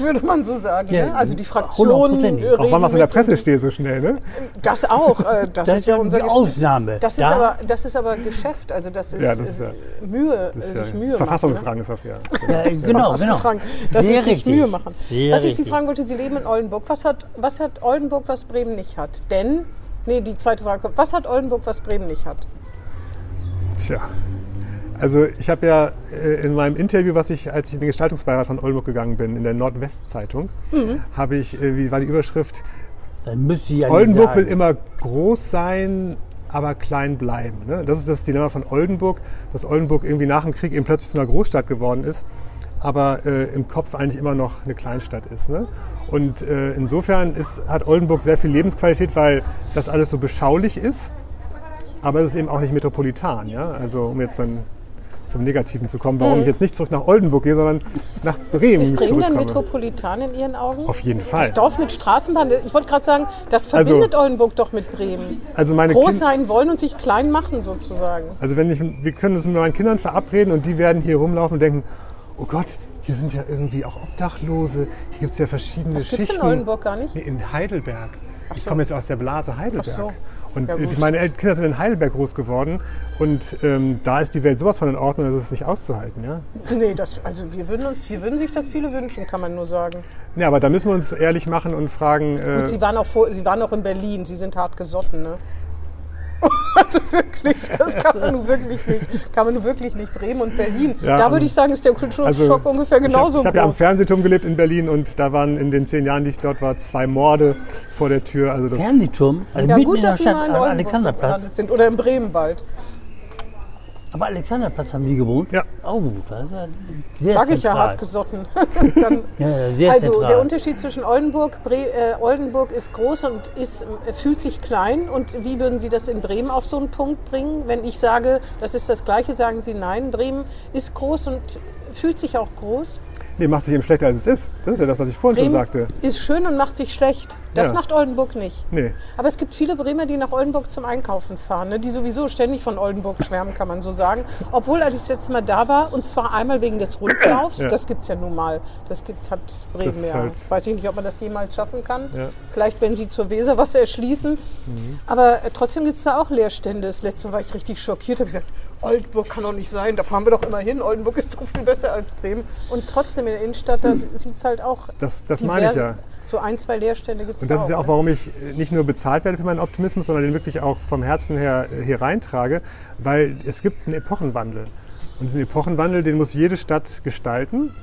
Speaker 3: Würde man so sagen.
Speaker 2: Ja,
Speaker 3: ne? Also die Fraktionen. äh,
Speaker 4: Auch wann was in der Presse steht so schnell, ne?
Speaker 3: Das auch. Äh, [laughs] das,
Speaker 2: Das
Speaker 3: ist ja
Speaker 2: ist
Speaker 3: unser
Speaker 2: die
Speaker 3: Geschäft.
Speaker 2: Ausnahme.
Speaker 3: Das ist,
Speaker 2: Da-
Speaker 3: aber, das ist aber Geschäft. Also das ist,
Speaker 4: Ja, das ist
Speaker 3: äh,
Speaker 4: ja-
Speaker 3: Mühe,
Speaker 4: Das ist
Speaker 3: sich
Speaker 4: ja
Speaker 3: Mühe
Speaker 4: Verfassungsrang
Speaker 3: machen.
Speaker 4: ist das ja.
Speaker 2: Ja, genau, genau.
Speaker 3: Verfassungsrang. Dass
Speaker 2: Sehr
Speaker 3: sie sich. Mühe machen.
Speaker 2: Sehr
Speaker 3: was ich Sie fragen wollte, Sie leben in Oldenburg. Was hat, was hat Oldenburg, was Bremen nicht hat? Denn, nee, die zweite Frage kommt. Was hat Oldenburg, was Bremen nicht hat?
Speaker 4: Tja. Also ich habe ja äh, in meinem Interview, was ich, als ich in den Gestaltungsbeirat von Oldenburg gegangen bin, in der Nordwestzeitung,
Speaker 3: Mhm.
Speaker 4: habe ich, äh, wie war die Überschrift?
Speaker 2: Dann müsste ich ja nicht
Speaker 4: Oldenburg
Speaker 2: sagen.
Speaker 4: will immer groß sein, aber klein bleiben. Ne? Das ist das Dilemma von Oldenburg, dass Oldenburg irgendwie nach dem Krieg eben plötzlich zu einer Großstadt geworden ist, aber äh, im Kopf eigentlich immer noch eine Kleinstadt ist. Ne? Und äh, insofern ist, hat Oldenburg sehr viel Lebensqualität, weil das alles so beschaulich ist, aber es ist eben auch nicht metropolitan. Ja? Also um jetzt dann zum Negativen zu kommen, warum ich jetzt nicht zurück nach Oldenburg gehe, sondern nach Bremen
Speaker 3: Ist Bremen dann metropolitan in Ihren Augen?
Speaker 4: Auf jeden Fall.
Speaker 3: Das Dorf mit Straßenbahn, ich wollte gerade sagen, das
Speaker 4: Also-
Speaker 3: verbindet Oldenburg doch mit Bremen.
Speaker 4: Also meine
Speaker 3: Groß
Speaker 4: Kind-
Speaker 3: sein wollen und sich klein machen sozusagen.
Speaker 4: Also wenn ich, wir können uns mit meinen Kindern verabreden und die werden hier rumlaufen und denken, oh Gott, hier sind ja irgendwie auch Obdachlose, hier gibt es ja verschiedene
Speaker 3: Das gibt's in
Speaker 4: Schichten.
Speaker 3: Oldenburg gar nicht?
Speaker 4: Nee, in Heidelberg. Ich
Speaker 3: so.
Speaker 4: komme jetzt aus der Blase Heidelberg.
Speaker 3: Ach so.
Speaker 4: Und
Speaker 3: Ja, gut.
Speaker 4: meine Kinder sind in Heidelberg groß geworden und ähm, da ist die Welt sowas von in Ordnung, das ist nicht auszuhalten. Ja? [laughs]
Speaker 3: Nee, das, also wir würden, uns, wir würden sich das viele wünschen, kann man nur sagen.
Speaker 4: ja, aber da müssen wir uns ehrlich machen und fragen, äh,
Speaker 3: Und Sie waren, auch vor, Sie waren auch in Berlin, Sie sind hart gesotten, ne? [laughs] Also wirklich, das kann man nun wirklich nicht. Kann man nun wirklich nicht. Bremen und Berlin.
Speaker 4: Ja,
Speaker 3: da würde ich sagen, ist der Kulturschock
Speaker 4: also
Speaker 3: ungefähr genauso
Speaker 4: Ich habe hab ja am
Speaker 3: groß.
Speaker 4: Fernsehturm gelebt in Berlin und da waren in den zehn Jahren, die ich dort war, zwei Morde vor der Tür. Also das,
Speaker 2: Fernsehturm, also
Speaker 3: ja, gut, dass Sie
Speaker 2: Stadt
Speaker 3: mal in Oldenburg
Speaker 2: Alexanderplatz.
Speaker 3: sind. Oder in Bremen bald.
Speaker 2: Aber Alexanderplatz haben Sie gewohnt?
Speaker 4: Ja.
Speaker 2: Oh, das ist ja sehr
Speaker 3: Sag ich ja
Speaker 2: zentral.
Speaker 3: hart gesotten. [laughs] Dann, [laughs]
Speaker 2: Ja, ja, sehr
Speaker 3: also
Speaker 2: zentral.
Speaker 3: der Unterschied zwischen Oldenburg, Bre äh, Oldenburg ist groß und ist, äh, fühlt sich klein. Und wie würden Sie das in Bremen auf so einen Punkt bringen? Wenn ich sage, das ist das Gleiche, sagen Sie nein. Bremen ist groß und fühlt sich auch groß.
Speaker 4: Nee, macht sich eben schlechter, als es ist. Das ist ja das, was ich vorhin schon
Speaker 3: Bremen
Speaker 4: sagte.
Speaker 3: ist schön und macht sich schlecht. Das
Speaker 4: Ja.
Speaker 3: macht Oldenburg nicht.
Speaker 4: Nee.
Speaker 3: Aber es gibt viele Bremer, die nach Oldenburg zum Einkaufen fahren, ne? die sowieso ständig von Oldenburg schwärmen, kann man so sagen. Obwohl, als ich das letzte Mal da war, und zwar einmal wegen des Rundlaufs,
Speaker 4: Ja.
Speaker 3: das gibt es ja nun mal, das gibt, hat Bremen ja.
Speaker 4: halt-
Speaker 3: Weiß ich nicht, ob man das jemals schaffen kann.
Speaker 4: Ja.
Speaker 3: Vielleicht, wenn sie zur Weser was erschließen. Aber äh, trotzdem gibt es da auch Leerstände. Das letzte Mal war ich richtig schockiert, habe gesagt, Oldenburg kann doch nicht sein, da fahren wir doch immer hin. Oldenburg ist doch viel besser als Bremen. Und trotzdem in der Innenstadt, da sieht es halt auch
Speaker 4: Das, das meine ich ja.
Speaker 3: So ein, zwei Leerstände gibt es
Speaker 4: Und das
Speaker 3: auch.
Speaker 4: ist ja auch,
Speaker 3: ne?
Speaker 4: warum ich äh, nicht nur bezahlt werde für meinen Optimismus, sondern den wirklich auch vom Herzen her äh, hier reintrage, weil es gibt einen Epochenwandel. Und diesen Epochenwandel, den muss jede Stadt gestalten.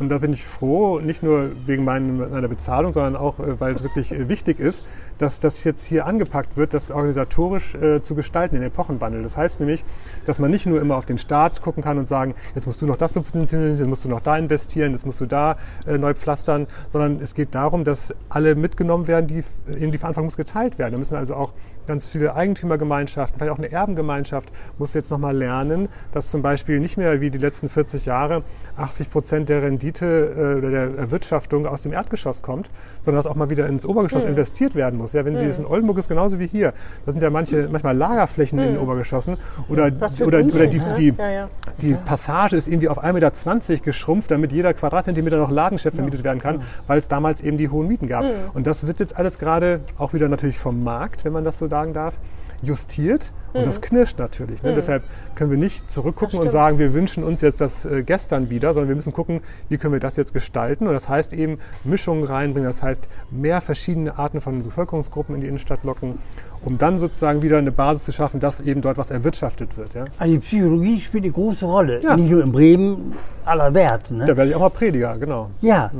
Speaker 4: Und da bin ich froh, nicht nur wegen meiner Bezahlung, sondern auch, äh, weil es wirklich äh, wichtig ist, dass das jetzt hier angepackt wird, das organisatorisch äh, zu gestalten, den Epochenwandel. Das heißt nämlich, dass man nicht nur immer auf den Staat gucken kann und sagen, jetzt musst du noch das subventionieren, jetzt musst du noch da investieren, jetzt musst du da neu pflastern, sondern es geht darum, dass alle mitgenommen werden, die, eben die Verantwortung muss geteilt werden. Da müssen also auch ganz viele Eigentümergemeinschaften, vielleicht auch eine Erbengemeinschaft, muss jetzt nochmal lernen, dass zum Beispiel nicht mehr wie die letzten 40 Jahre 80 Prozent der Rendite äh, oder der Erwirtschaftung aus dem Erdgeschoss kommt, sondern dass auch mal wieder ins Obergeschoss investiert werden muss. Ja, wenn Sie es in Oldenburg ist genauso wie hier. Da sind ja manche, manchmal Lagerflächen in den Obergeschossen oder,
Speaker 3: für ein
Speaker 4: oder, oder die,
Speaker 3: ne?
Speaker 4: die,
Speaker 3: Ja, ja.
Speaker 4: die Passage ist irgendwie auf 1,20 Meter geschrumpft, damit jeder Quadratzentimeter noch Ladenchef vermietet werden kann, weil es damals eben die hohen Mieten gab. Und das wird jetzt alles gerade auch wieder natürlich vom Markt, wenn man das so sagen darf, justiert. Und das knirscht natürlich. Ne? Deshalb können wir nicht zurückgucken und sagen, wir wünschen uns jetzt das äh, gestern wieder, sondern wir müssen gucken, wie können wir das jetzt gestalten. Und das heißt eben Mischungen reinbringen, das heißt mehr verschiedene Arten von Bevölkerungsgruppen in die Innenstadt locken, um dann sozusagen wieder eine Basis zu schaffen, dass eben dort was erwirtschaftet wird. Ja?
Speaker 2: Also die Psychologie spielt eine große Rolle.
Speaker 4: Ja.
Speaker 2: Nicht nur in Bremen, aller Wert. Ne?
Speaker 4: Da werde ich auch mal Prediger, genau.
Speaker 2: Ja,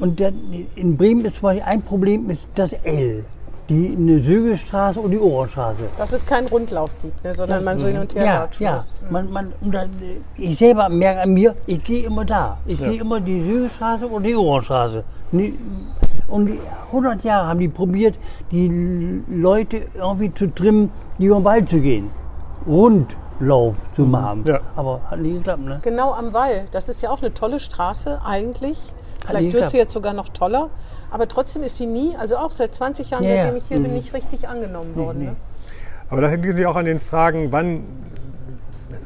Speaker 2: und dann, in Bremen ist zum Beispiel ein Problem ist das L. Die eine Sögestraße und die Ohrenstraße.
Speaker 3: Dass es keinen Rundlauf gibt, ne, sondern man so hin und her
Speaker 2: Ja, ja.
Speaker 3: muss.
Speaker 2: Man, man, und dann, ich selber merke an mir, ich gehe immer da. Ich gehe immer die Sögestraße und die Ohrenstraße. Und die 100 Jahre haben die probiert, die Leute irgendwie zu trimmen, über den Wald zu gehen. Rundlauf zu machen.
Speaker 4: Ja.
Speaker 2: Aber hat nicht geklappt, ne?
Speaker 3: Genau am Wall. Das ist ja auch eine tolle Straße eigentlich. Vielleicht wird sie jetzt sogar noch toller. Aber trotzdem ist sie nie, also auch seit 20 Jahren,
Speaker 2: Ja,
Speaker 3: seitdem ich hier bin, nicht richtig angenommen worden.
Speaker 2: nee.
Speaker 3: Ne?
Speaker 4: Aber das hängt natürlich auch an den Fragen, wann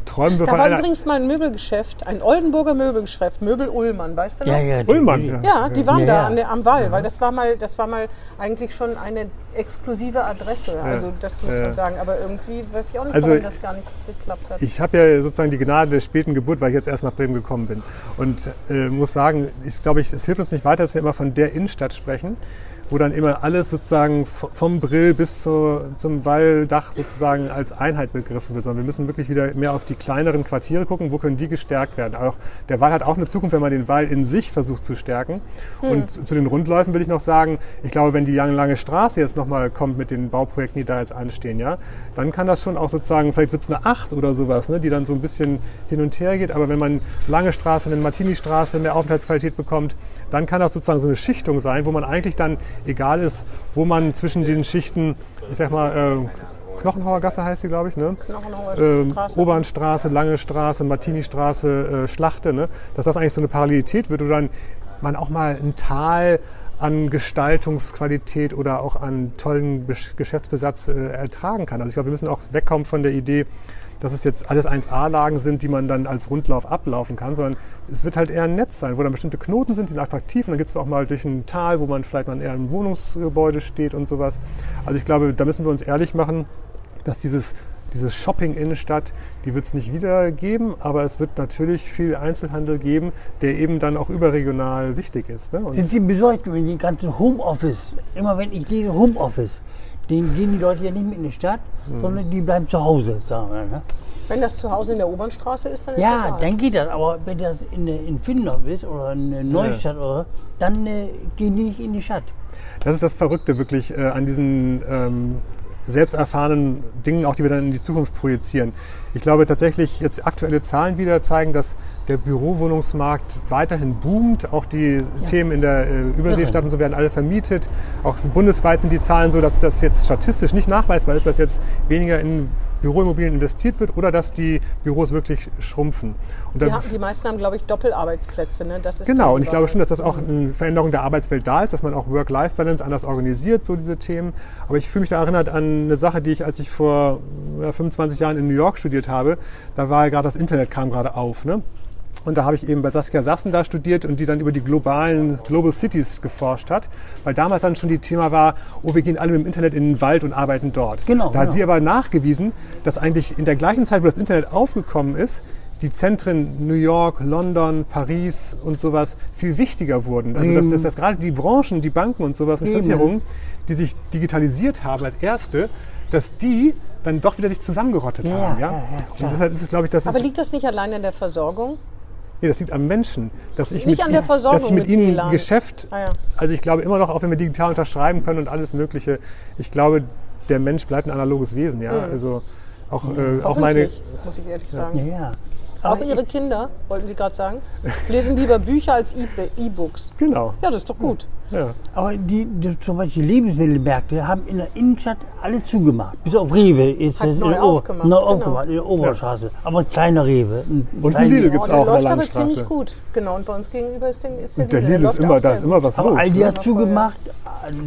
Speaker 4: träumen wir
Speaker 3: Da
Speaker 4: von
Speaker 3: war
Speaker 4: einer...
Speaker 3: übrigens mal ein Möbelgeschäft, ein Oldenburger Möbelgeschäft, Möbel Ullmann, weißt du noch?
Speaker 2: Ja, ja.
Speaker 4: Ullmann,
Speaker 2: die-
Speaker 4: ja.
Speaker 3: Ja, die waren
Speaker 2: Ja,
Speaker 3: da
Speaker 2: ja.
Speaker 3: An der, am Wall, weil das war mal, das war mal eigentlich schon eine exklusive Adresse. Also das muss
Speaker 4: Ja.
Speaker 3: man sagen. Aber irgendwie weiß ich auch nicht,
Speaker 4: Also,
Speaker 3: warum das gar nicht geklappt hat.
Speaker 4: Ich habe ja sozusagen die Gnade der späten Geburt, weil ich jetzt erst nach Bremen gekommen bin. Und äh, muss sagen, ich glaube, ich, es hilft uns nicht weiter, dass wir immer von der Innenstadt sprechen, wo dann immer alles sozusagen vom Brill bis zur, zum Walldach sozusagen als Einheit begriffen wird, sondern wir müssen wirklich wieder mehr auf die kleineren Quartiere gucken, wo können die gestärkt werden. Auch der Wall hat auch eine Zukunft, wenn man den Wall in sich versucht zu stärken. Und zu den Rundläufen will ich noch sagen, ich glaube, wenn die lange, lange Straße jetzt nochmal kommt mit den Bauprojekten, die da jetzt anstehen, ja, dann kann das schon auch sozusagen, vielleicht wird es eine Acht oder sowas, ne, die dann so ein bisschen hin und her geht. Aber wenn man lange Straße, eine Martini-Straße, mehr Aufenthaltsqualität bekommt, dann kann das sozusagen so eine Schichtung sein, wo man eigentlich dann, egal ist, wo man zwischen den Schichten, ich sag mal, äh, Knochenhauer Gasse heißt sie, glaube ich, ne?
Speaker 3: Knochenhauer
Speaker 4: ähm,
Speaker 3: Straße.
Speaker 4: Obernstraße, Lange Straße, Martini-Straße, äh, Schlachte, ne? dass das eigentlich so eine Parallelität wird, wo dann man auch mal ein Tal an Gestaltungsqualität oder auch an tollen Geschäftsbesatz äh, ertragen kann. Also ich glaube, wir müssen auch wegkommen von der Idee, dass es jetzt alles 1A-Lagen sind, die man dann als Rundlauf ablaufen kann, sondern es wird halt eher ein Netz sein, wo dann bestimmte Knoten sind, die sind attraktiv und dann geht es auch mal durch ein Tal, wo man vielleicht mal eher im Wohnungsgebäude steht und sowas. Also ich glaube, da müssen wir uns ehrlich machen, dass dieses, diese Shopping-Innenstadt, die wird es nicht wieder geben, aber es wird natürlich viel Einzelhandel geben, der eben dann auch überregional wichtig ist. Ne?
Speaker 2: Sind Sie besorgt über die ganze Homeoffice? Immer wenn ich lese Homeoffice, den gehen die Leute ja nicht mit in die Stadt,
Speaker 4: Mhm.
Speaker 2: sondern die bleiben zu Hause, sagen wir. Ne?
Speaker 3: Wenn das zu Hause in der Obernstraße ist, dann ist
Speaker 2: Ja,
Speaker 3: egal.
Speaker 2: dann geht das. Aber wenn das in, in Finnendorf ist oder in Neustadt, oder, dann äh, gehen die nicht in die Stadt.
Speaker 4: Das ist das Verrückte wirklich äh, an diesen ähm, selbst erfahrenen Dingen, auch die wir dann in die Zukunft projizieren. Ich glaube tatsächlich, jetzt aktuelle Zahlen wieder zeigen, dass der Bürowohnungsmarkt weiterhin boomt. Auch die Themen in der äh, Überseestadt und so werden alle vermietet. Auch bundesweit sind die Zahlen so, dass das jetzt statistisch nicht nachweisbar ist, dass jetzt weniger in Büroimmobilien investiert wird oder dass die Büros wirklich schrumpfen. Und
Speaker 3: Die, haben, die meisten haben, glaube ich, Doppelarbeitsplätze. Ne? Das ist
Speaker 4: Genau, und ich glaube schon, dass das auch eine Veränderung der Arbeitswelt da ist, dass man auch Work-Life-Balance anders organisiert, so diese Themen. Aber ich fühle mich da erinnert an eine Sache, die ich, als ich vor ja, 25 Jahren in New York studiert habe, da war ja gerade das Internet kam gerade auf. Ne? Und da habe ich eben bei Saskia Sassen da studiert und die dann über die globalen Global Cities geforscht hat, weil damals dann schon die Thema war, oh, wir gehen alle mit dem Internet in den Wald und arbeiten dort.
Speaker 2: Genau,
Speaker 4: Da hat
Speaker 2: genau.
Speaker 4: sie aber nachgewiesen, dass eigentlich in der gleichen Zeit, wo das Internet aufgekommen ist, die Zentren New York, London, Paris und sowas viel wichtiger wurden. Also dass, dass, dass gerade die Branchen, die Banken und sowas und. Versicherungen, die sich digitalisiert haben als erste, dass die dann doch wieder sich zusammengerottet
Speaker 2: Ja,
Speaker 4: haben.
Speaker 2: ja,
Speaker 4: Ja?
Speaker 2: ja,
Speaker 4: und deshalb ist es, glaube ich, das
Speaker 3: Aber liegt das nicht allein an der Versorgung?
Speaker 4: Nee, das liegt am Menschen. Dass ich
Speaker 3: Nicht
Speaker 4: mit,
Speaker 3: an der
Speaker 4: ihnen-
Speaker 3: Versorgung
Speaker 4: dass ich mit
Speaker 3: mit
Speaker 4: ihnen
Speaker 3: WLAN.
Speaker 4: Geschäft,
Speaker 3: Ah ja.
Speaker 4: also ich glaube immer noch, auch wenn wir digital unterschreiben können und alles Mögliche, ich glaube, der Mensch bleibt ein analoges Wesen. Ja? Also auch, äh, auch meine,
Speaker 3: Mhm. Muss ich ehrlich sagen.
Speaker 2: Ja, ja.
Speaker 3: Auch
Speaker 2: Aber
Speaker 3: Ihre Kinder, wollten Sie gerade sagen, lesen lieber Bücher als E-Books.
Speaker 4: genau.
Speaker 3: Ja, das ist doch gut.
Speaker 4: Ja.
Speaker 2: Aber die, die, zum Beispiel Lebensmittelmärkte haben in der Innenstadt alle zugemacht. Bis auf Rewe ist
Speaker 3: Hat
Speaker 2: das
Speaker 3: neu
Speaker 2: in der
Speaker 3: aufgemacht,
Speaker 2: Neu
Speaker 3: genau.
Speaker 2: aufgemacht, in der Oberstraße. Aber ein kleiner Rewe. Ein
Speaker 4: Und ein Lidl gibt's
Speaker 3: der
Speaker 4: auch in der
Speaker 3: läuft aber ziemlich gut. Genau, und bei uns gegenüber ist, den, ist der
Speaker 4: Und der
Speaker 3: Lidl.
Speaker 4: Lidl ist immer, da ist immer was
Speaker 2: Aber
Speaker 4: los.
Speaker 2: Aldi hat zugemacht.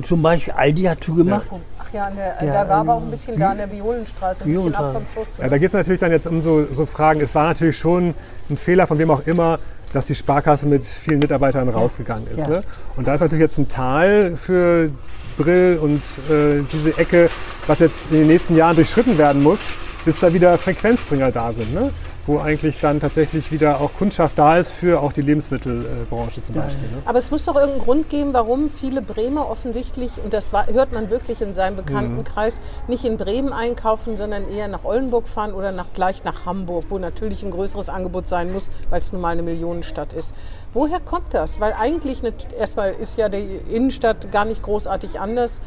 Speaker 2: Zum Beispiel Aldi hat zugemacht.
Speaker 3: Ach ja, an der,
Speaker 2: Ja,
Speaker 3: da war aber auch ein
Speaker 2: ähm,
Speaker 3: bisschen da an der Violenstraße, ein bisschen ab vom. Schuss.
Speaker 4: Ja, da geht es natürlich dann jetzt um so, so Fragen. Es war natürlich schon ein Fehler von wem auch immer, dass die Sparkasse mit vielen Mitarbeitern rausgegangen ist.
Speaker 2: Ja.
Speaker 4: Ne? Und da ist natürlich jetzt ein Tal für Brill und äh, diese Ecke, was jetzt in den nächsten Jahren durchschritten werden muss, bis da wieder Frequenzbringer da sind. Ne? Wo eigentlich dann tatsächlich wieder auch Kundschaft da ist für auch die Lebensmittelbranche zum Beispiel. Ne?
Speaker 3: Aber es muss doch irgendeinen Grund geben, warum viele Bremer offensichtlich, und das war, hört man wirklich in seinem Bekanntenkreis, nicht in Bremen einkaufen, sondern eher nach Oldenburg fahren oder nach, gleich nach Hamburg, wo natürlich ein größeres Angebot sein muss, weil es nun mal eine Millionenstadt ist. Woher kommt das? Weil eigentlich, nat- erstmal ist ja die Innenstadt gar nicht großartig anders.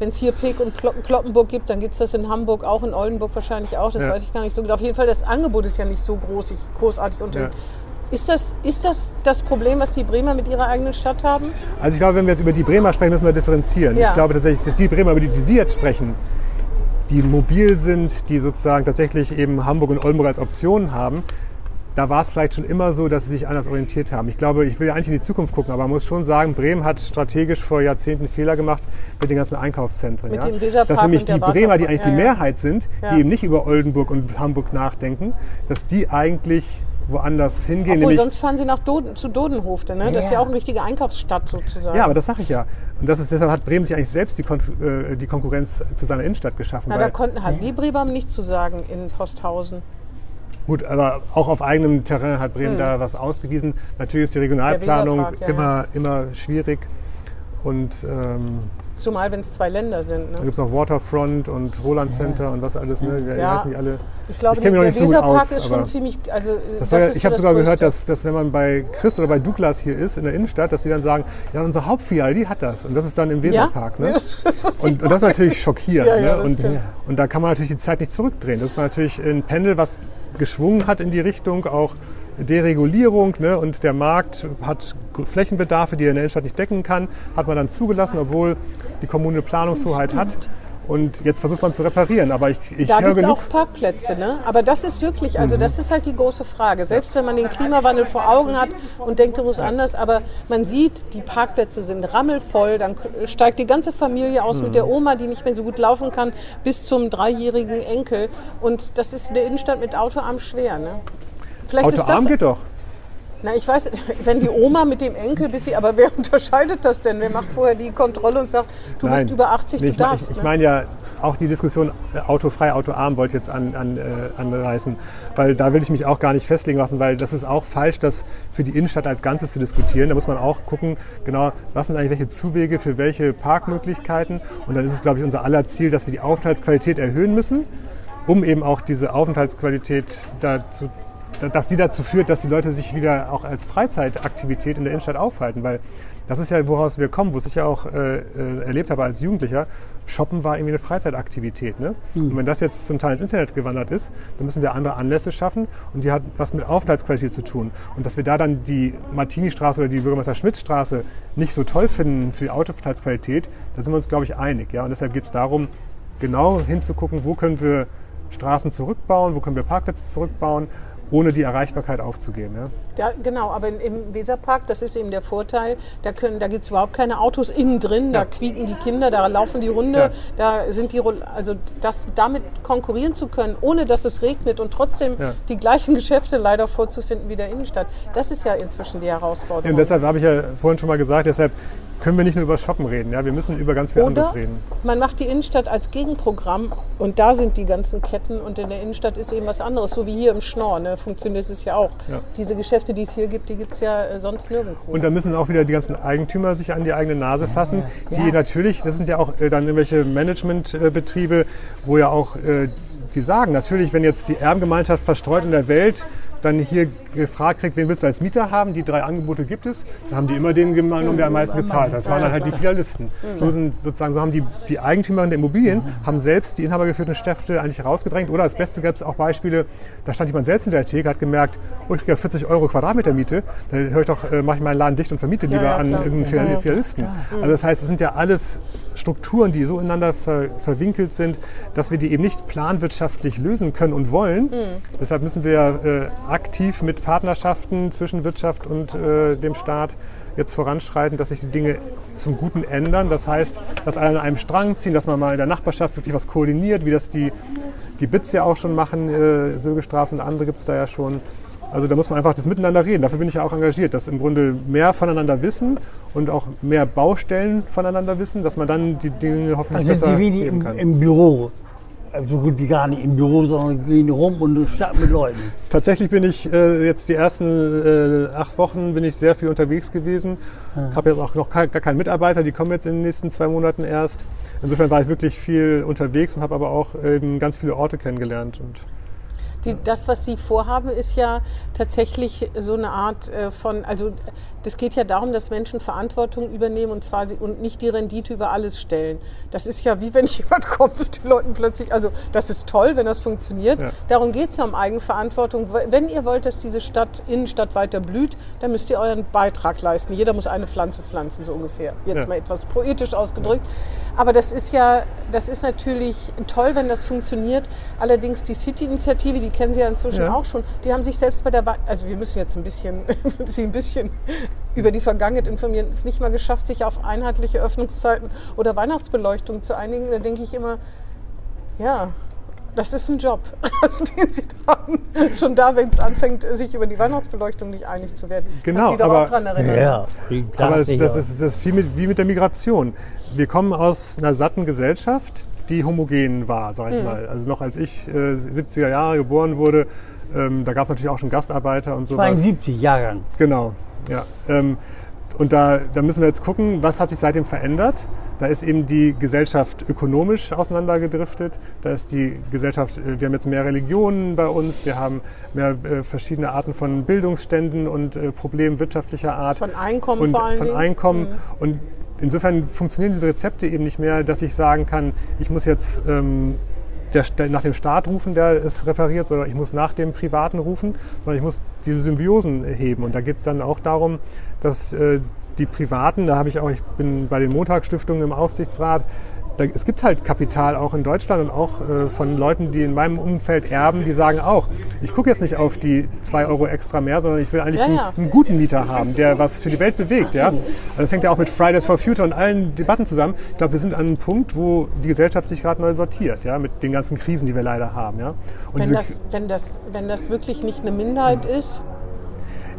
Speaker 3: Wenn es hier Peek und Klo- Kloppenburg gibt, dann gibt es das in Hamburg auch, in Oldenburg wahrscheinlich auch. Das
Speaker 4: Ja.
Speaker 3: weiß ich gar nicht so genau. Auf jeden Fall, das Angebot ist ja nicht so groß, großartig. Und
Speaker 4: Ja.
Speaker 3: ist das, ist das das Problem, was die Bremer mit ihrer eigenen Stadt haben?
Speaker 4: Also ich glaube, wenn wir jetzt über die Bremer sprechen, müssen wir differenzieren.
Speaker 3: Ja.
Speaker 4: Ich glaube tatsächlich, dass die Bremer, über die, die Sie jetzt sprechen, die mobil sind, die sozusagen tatsächlich eben Hamburg und Oldenburg als Option haben, da war es vielleicht schon immer so, dass sie sich anders orientiert haben. Ich glaube, ich will ja eigentlich in die Zukunft gucken, aber man muss schon sagen, Bremen hat strategisch vor Jahrzehnten Fehler gemacht mit den ganzen Einkaufszentren.
Speaker 3: Mit
Speaker 4: ja?
Speaker 3: dem Weserpark
Speaker 4: dass nämlich
Speaker 3: und der
Speaker 4: die Bremer, die eigentlich
Speaker 3: Ja,
Speaker 4: die. Mehrheit sind,
Speaker 3: Ja.
Speaker 4: die eben nicht über Oldenburg und Hamburg nachdenken, dass die eigentlich woanders hingehen.
Speaker 3: Obwohl, sonst fahren sie nach Doden, zu Dodenhofte. Ne? Das ist ja auch eine richtige Einkaufsstadt sozusagen.
Speaker 4: Ja, aber das sage ich ja. Und das ist, deshalb hat Bremen sich eigentlich selbst die, Kon äh, die Konkurrenz zu seiner Innenstadt geschaffen.
Speaker 3: Na, da konnten halt die Bremer nichts zu sagen in Posthausen.
Speaker 4: Gut, aber auch auf eigenem Terrain hat Bremen da was ausgewiesen. Natürlich ist die Regionalplanung
Speaker 3: Weserpark, ja,
Speaker 4: immer, immer schwierig. Und ähm,
Speaker 3: Zumal, wenn es zwei Länder sind.
Speaker 4: da
Speaker 3: Ne?
Speaker 4: gibt es noch Waterfront und Roland Center und was alles. Ne? Wir
Speaker 3: Ja.
Speaker 4: heißen die alle.
Speaker 3: Ich glaube,
Speaker 4: Ich
Speaker 3: der
Speaker 4: nicht so gut
Speaker 3: Weserpark
Speaker 4: aus,
Speaker 3: ist schon ziemlich. Also, äh,
Speaker 4: Das
Speaker 3: das
Speaker 4: ja-
Speaker 3: ist
Speaker 4: ich
Speaker 3: so
Speaker 4: habe sogar gehört,
Speaker 3: Größte.
Speaker 4: dass, dass wenn man bei Chris oder bei Douglas hier ist in der Innenstadt, dass die dann sagen, ja, unsere Hauptfiliale, die hat das. Und das ist dann im Weserpark.
Speaker 3: Ja?
Speaker 4: Ne? [laughs]
Speaker 3: Das,
Speaker 4: Und, und das ist natürlich schockierend.
Speaker 3: Ja, ja,
Speaker 4: ne? und, und da kann man natürlich die Zeit nicht zurückdrehen. Das war natürlich ein Pendel, was geschwungen hat in die Richtung, auch Deregulierung. Ne? Und der Markt hat Flächenbedarfe, die er in der Innenstadt nicht decken kann, hat man dann zugelassen, obwohl die Kommune Planungshoheit hat. Und jetzt versucht man zu reparieren. Aber ich, ich
Speaker 3: Da gibt es auch Parkplätze, ne? Aber das ist wirklich,
Speaker 4: Mhm.
Speaker 3: also das ist halt die große Frage. Selbst wenn man den Klimawandel vor Augen hat und denkt, er muss anders, aber man sieht, die Parkplätze sind rammelvoll, dann steigt die ganze Familie aus
Speaker 4: Mhm.
Speaker 3: mit der Oma, die nicht mehr so gut laufen kann, bis zum dreijährigen Enkel. Und das ist in der Innenstadt mit Autoarm schwer, ne? Vielleicht ist
Speaker 4: Autoarm geht doch.
Speaker 3: Na, ich weiß, wenn die Oma mit dem Enkel, bis sie, aber wer [laughs] unterscheidet das denn? Wer macht vorher die Kontrolle und sagt, du bist über 80,
Speaker 4: Nee,
Speaker 3: du
Speaker 4: ich
Speaker 3: darfst?
Speaker 4: Ich, ich
Speaker 3: ne?
Speaker 4: meine ja auch die Diskussion äh, autofrei, autoarm wollte ich jetzt an, an, äh, anreißen, weil da will ich mich auch gar nicht festlegen lassen, weil das ist auch falsch, das für die Innenstadt als Ganzes zu diskutieren. Da muss man auch gucken, genau, was sind eigentlich welche Zuwege für welche Parkmöglichkeiten. Und dann ist es, glaube ich, unser aller Ziel, dass wir die Aufenthaltsqualität erhöhen müssen, um eben auch diese Aufenthaltsqualität dazu dass die dazu führt, dass die Leute sich wieder auch als Freizeitaktivität in der Innenstadt aufhalten. Weil das ist ja, woraus wir kommen, wo ich ja auch äh, äh, erlebt habe als Jugendlicher. Shoppen war irgendwie eine Freizeitaktivität. Ne? Und wenn das jetzt zum Teil ins Internet gewandert ist, dann müssen wir andere Anlässe schaffen und die hat was mit Aufenthaltsqualität zu tun. Und dass wir da dann die Martini-Straße oder die Bürgermeister-Schmidt-Straße nicht so toll finden für die Aufenthaltsqualität, da sind wir uns, glaube ich, einig. Ja? Und deshalb geht es darum, genau hinzugucken, wo können wir Straßen zurückbauen, wo können wir Parkplätze zurückbauen, ohne die Erreichbarkeit aufzugeben. Ja?
Speaker 3: Ja, genau, aber im Weserpark, das ist eben der Vorteil, da, können- da gibt es überhaupt keine Autos innen drin, da
Speaker 4: Ja.
Speaker 3: quieken die Kinder, da laufen die Hunde,
Speaker 4: Ja.
Speaker 3: da sind die, also das, damit konkurrieren zu können, ohne dass es regnet und trotzdem
Speaker 4: Ja.
Speaker 3: die gleichen Geschäfte leider vorzufinden wie der Innenstadt, das ist ja inzwischen die Herausforderung.
Speaker 4: und deshalb habe ich ja vorhin schon mal gesagt, deshalb können wir nicht nur über Shoppen reden. Ja? Wir müssen über ganz viel
Speaker 3: Oder
Speaker 4: anderes reden.
Speaker 3: man macht die Innenstadt als Gegenprogramm und da sind die ganzen Ketten und in der Innenstadt ist eben was anderes, so wie hier im Schnorr, ne, funktioniert es ja auch.
Speaker 4: Ja.
Speaker 3: Diese Geschäfte, die es hier gibt, die gibt es ja äh, sonst nirgendwo.
Speaker 4: Und da müssen auch wieder die ganzen Eigentümer sich an die eigene Nase fassen, die natürlich, das sind ja auch äh, dann irgendwelche Managementbetriebe, wo ja auch äh, die sagen, natürlich, wenn jetzt die Erbengemeinschaft verstreut in der Welt dann hier gefragt kriegt, wen willst du als Mieter haben, die drei Angebote gibt es, dann haben die immer den genommen, der am meisten gezahlt hat. Das waren dann halt die Filialisten. So sind sozusagen, so haben die, die Eigentümer der Immobilien, haben selbst die inhabergeführten Städte eigentlich rausgedrängt. Oder als Beste gab es auch Beispiele, da stand jemand selbst in der Theke, hat gemerkt, oh, ich kriege ja 40 Euro Quadratmeter Miete, da höre ich doch, äh, mache ich meinen Laden dicht und vermiete lieber
Speaker 3: ja,
Speaker 4: an
Speaker 3: klar.
Speaker 4: irgendeinen Filialisten. Also das heißt, es sind ja alles Strukturen, die so ineinander ver verwinkelt sind, dass wir die eben nicht planwirtschaftlich lösen können und wollen. Deshalb müssen wir äh, aktiv mit Partnerschaften zwischen Wirtschaft und äh, dem Staat jetzt voranschreiten, dass sich die Dinge zum Guten ändern. Das heißt, dass alle an einem Strang ziehen, dass man mal in der Nachbarschaft wirklich was koordiniert, wie das die, die BITS ja auch schon machen, äh, Sögestraße und andere gibt es da ja schon. Also da muss man einfach das Miteinander reden. Dafür bin ich ja auch engagiert, dass im Grunde mehr voneinander wissen und auch mehr Baustellen voneinander wissen, dass man dann die Dinge hoffentlich
Speaker 2: sind
Speaker 4: besser leben
Speaker 2: im,
Speaker 4: kann.
Speaker 2: im Büro. Also So gut wie gar nicht im Büro, sondern gehen rum und starten mit Leuten.
Speaker 4: Tatsächlich bin ich äh, jetzt die ersten äh, acht Wochen bin ich sehr viel unterwegs gewesen. Habe jetzt auch noch gar gar keinen Mitarbeiter, die kommen jetzt in den nächsten zwei Monaten erst. Insofern war ich wirklich viel unterwegs und habe aber auch eben ganz viele Orte kennengelernt. Und
Speaker 3: Die, das, was Sie vorhaben, ist ja tatsächlich so eine Art äh, von, also das geht ja darum, dass Menschen Verantwortung übernehmen und zwar sie, und nicht die Rendite über alles stellen. Das ist ja wie wenn [laughs] jemand kommt und den Leuten plötzlich, also das ist toll, wenn das funktioniert.
Speaker 4: Ja.
Speaker 3: Darum geht es ja um Eigenverantwortung. Wenn ihr wollt, dass diese Stadt, Innenstadt weiter blüht, dann müsst ihr euren Beitrag leisten. Jeder muss eine Pflanze pflanzen, so ungefähr. Jetzt
Speaker 4: Ja.
Speaker 3: mal etwas poetisch ausgedrückt. Aber das ist ja, das ist natürlich toll, wenn das funktioniert. Allerdings die City-Initiative, die kennen Sie ja inzwischen
Speaker 4: Ja.
Speaker 3: auch schon, die haben sich selbst bei der, Wa- also wir müssen jetzt ein bisschen, [laughs] Sie ein bisschen über die Vergangenheit informieren, es nicht mal geschafft, sich auf einheitliche Öffnungszeiten oder Weihnachtsbeleuchtung zu einigen. Da denke ich immer, ja, das ist ein Job, [laughs] also den Sie da haben. [laughs] Schon da, wenn es anfängt, sich über die Weihnachtsbeleuchtung nicht einig zu werden.
Speaker 4: Genau,
Speaker 3: da
Speaker 4: aber-
Speaker 3: auch dran erinnern?
Speaker 2: Ja,
Speaker 4: Aber das, das, ist, das ist wie mit, wie mit der Migration. Wir kommen aus einer satten Gesellschaft, die homogen war, sag ich
Speaker 3: Mhm.
Speaker 4: mal. Also noch als ich äh, 70er Jahre geboren wurde, ähm, da gab es natürlich auch schon Gastarbeiter und sowas.
Speaker 2: 72 Jahrgang.
Speaker 4: Genau, ja. Ähm, und da, da müssen wir jetzt gucken, was hat sich seitdem verändert. Da ist eben die Gesellschaft ökonomisch auseinandergedriftet. Da ist die Gesellschaft, äh, wir haben jetzt mehr Religionen bei uns, wir haben mehr äh, verschiedene Arten von Bildungsständen und äh, Problemen wirtschaftlicher Art.
Speaker 3: Von Einkommen
Speaker 4: und
Speaker 3: vor allen
Speaker 4: von
Speaker 3: Dingen. Mhm.
Speaker 4: Einkommen. Und insofern funktionieren diese Rezepte eben nicht mehr, dass ich sagen kann, ich muss jetzt ähm, der, nach dem Staat rufen, der es repariert, sondern ich muss nach dem Privaten rufen, sondern ich muss diese Symbiosen heben. Und da geht es dann auch darum, dass äh, die Privaten, da habe ich auch, ich bin bei den Montagsstiftungen im Aufsichtsrat, da, es gibt halt Kapital auch in Deutschland und auch äh, von Leuten, die in meinem Umfeld erben, die sagen auch, ich gucke jetzt nicht auf die 2 Euro extra mehr, sondern ich will eigentlich
Speaker 3: Ja,
Speaker 4: einen,
Speaker 3: ja.
Speaker 4: einen guten Mieter haben, der was für die Welt bewegt. Ja? Also das hängt ja auch mit Fridays for Future und allen Debatten zusammen. Ich glaube, wir sind an einem Punkt, wo die Gesellschaft sich gerade neu sortiert, ja? mit den ganzen Krisen, die wir leider haben. Ja? Und
Speaker 3: Wenn das, wenn, das, wenn das wirklich nicht eine Minderheit ist,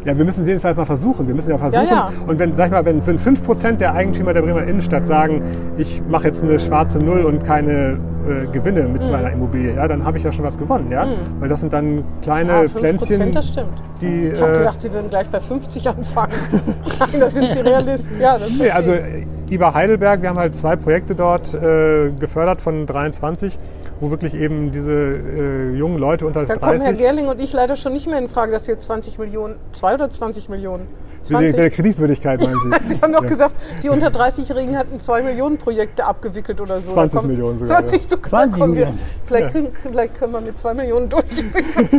Speaker 4: Ja, wir müssen es jedenfalls mal versuchen. Wir müssen ja versuchen.
Speaker 3: Ja, ja.
Speaker 4: Und wenn, sag ich mal, wenn, wenn 5% der Eigentümer der Bremer Innenstadt sagen, ich mache jetzt eine schwarze Null und keine äh, Gewinne
Speaker 3: Mhm.
Speaker 4: mit meiner Immobilie, ja, dann habe ich ja schon was gewonnen. Ja? Weil das sind dann kleine
Speaker 3: ah, 5%,
Speaker 4: Pflänzchen,
Speaker 3: das stimmt.
Speaker 4: die.
Speaker 3: Ich habe
Speaker 4: äh,
Speaker 3: gedacht, Sie würden gleich bei 50 anfangen. [laughs] Da sind Sie Realist. Ja, das
Speaker 4: Nee, also äh, IBA Heidelberg, wir haben halt zwei Projekte dort äh, gefördert von 23, wo wirklich eben diese äh, jungen Leute unter
Speaker 3: Da kommen Herr
Speaker 4: 30
Speaker 3: Gerling und ich leider schon nicht mehr in Frage, dass hier 20 Millionen, 2 oder 20 Millionen?
Speaker 4: wegen der
Speaker 3: 20.
Speaker 4: Kreditwürdigkeit, meinen Sie? [laughs]
Speaker 3: Sie haben doch
Speaker 4: Ja.
Speaker 3: gesagt, die unter 30-Jährigen hatten 2 Millionen Projekte abgewickelt oder so.
Speaker 4: 20
Speaker 3: Da kommen-
Speaker 4: Millionen sogar,
Speaker 3: 20 sogar
Speaker 2: 20
Speaker 3: kommen wir. Vielleicht, kriegen, vielleicht können wir mit 2 Millionen [laughs] durch.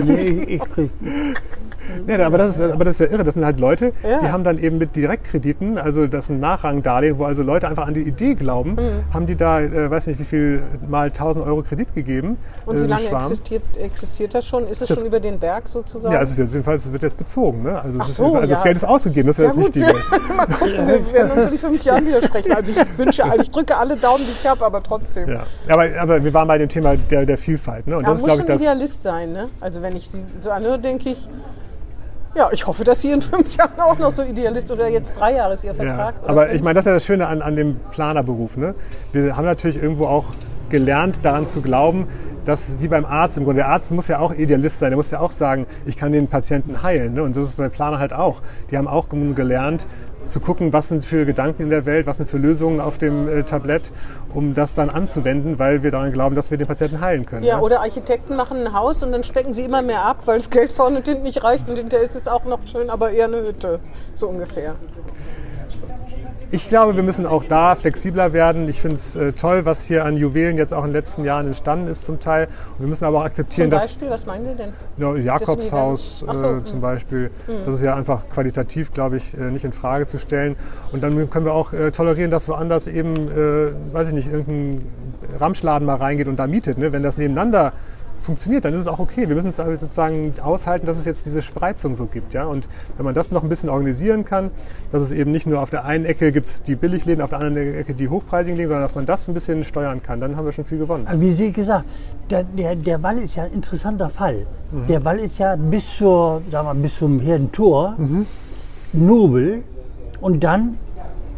Speaker 2: Nee, ich krieg.
Speaker 4: Nee, aber, das ist, aber das ist ja irre. Das sind halt Leute,
Speaker 3: Ja.
Speaker 4: die haben dann eben mit Direktkrediten, also das ist ein Nachrangdarlehen, wo also Leute einfach an die Idee glauben,
Speaker 3: Mhm.
Speaker 4: haben die da, äh, weiß nicht wie viel, mal 1000 Euro Kredit gegeben.
Speaker 3: Und
Speaker 4: äh,
Speaker 3: wie lange existiert, existiert das schon? Ist es
Speaker 4: Das-
Speaker 3: schon über den Berg sozusagen?
Speaker 4: Ja, also ist jedenfalls, es wird jetzt bezogen. Ne? Also,
Speaker 3: Ach
Speaker 4: ist
Speaker 3: so,
Speaker 4: jedenfalls- also
Speaker 3: ja.
Speaker 4: das Geld ist ausgegeben, das ist ja,
Speaker 3: ja
Speaker 4: das
Speaker 3: gut,
Speaker 4: Wichtige.
Speaker 3: wir, [laughs] mal gucken, wir werden uns in fünf [laughs] Jahren widersprechen. Also ich wünsche, also ich drücke alle Daumen, die ich habe, aber trotzdem.
Speaker 4: Ja. Aber, aber wir waren bei dem Thema der, der Vielfalt. Ne? Und
Speaker 3: Ja,
Speaker 4: das ist,
Speaker 3: muss
Speaker 4: ich,
Speaker 3: schon
Speaker 4: das.
Speaker 3: Idealist sein, ne? Also wenn ich sie so anhöre, denke ich, ja, ich hoffe, dass Sie in fünf Jahren auch noch so Idealist oder jetzt drei Jahre ist Ihr
Speaker 4: Ja.
Speaker 3: Vertrag. oder
Speaker 4: Aber
Speaker 3: fünf.
Speaker 4: ich meine, das ist ja das Schöne an, an dem Planerberuf. Ne? Wir haben natürlich irgendwo auch gelernt, daran zu glauben, dass wie beim Arzt im Grunde, der Arzt muss ja auch Idealist sein, der muss ja auch sagen, ich kann den Patienten heilen. Ne? Und das ist bei Planer halt auch. Die haben auch gelernt, zu gucken, was sind für Gedanken in der Welt, was sind für Lösungen auf dem äh, Tablett, um das dann anzuwenden, weil wir daran glauben, dass wir den Patienten heilen können.
Speaker 3: ja,
Speaker 4: ne?
Speaker 3: oder Architekten machen ein Haus und dann specken sie immer mehr ab, weil das Geld vorne und hinten nicht reicht und hinterher ist es auch noch schön, aber eher eine Hütte, so ungefähr.
Speaker 4: Ich glaube, wir müssen auch da flexibler werden. Ich finde es äh, toll, was hier an Juwelen jetzt auch in den letzten Jahren entstanden ist zum Teil. Und wir müssen aber auch akzeptieren,
Speaker 3: Zum
Speaker 4: dass
Speaker 3: Beispiel, was meinen Sie denn?
Speaker 4: Ja, Jakobshaus
Speaker 3: so,
Speaker 4: äh,
Speaker 3: hm.
Speaker 4: zum Beispiel. Das ist ja einfach qualitativ, glaube ich, äh, nicht in Frage zu stellen. Und dann können wir auch äh, tolerieren, dass woanders eben, äh, weiß ich nicht, irgendein Ramschladen mal reingeht und da mietet. Ne? Wenn das nebeneinander funktioniert, dann ist es auch okay. Wir müssen es halt sozusagen aushalten, dass es jetzt diese Spreizung so gibt. Ja? Und wenn man das noch ein bisschen organisieren kann, dass es eben nicht nur auf der einen Ecke gibt es die Billigläden, auf der anderen Ecke die hochpreisigen Läden, sondern dass man das ein bisschen steuern kann, dann haben wir schon viel gewonnen.
Speaker 2: Aber wie Sie gesagt, der, der, der Wall ist ja ein interessanter Fall. Der Wall ist ja bis, zur, sagen wir, bis zum Herrentor nobel und dann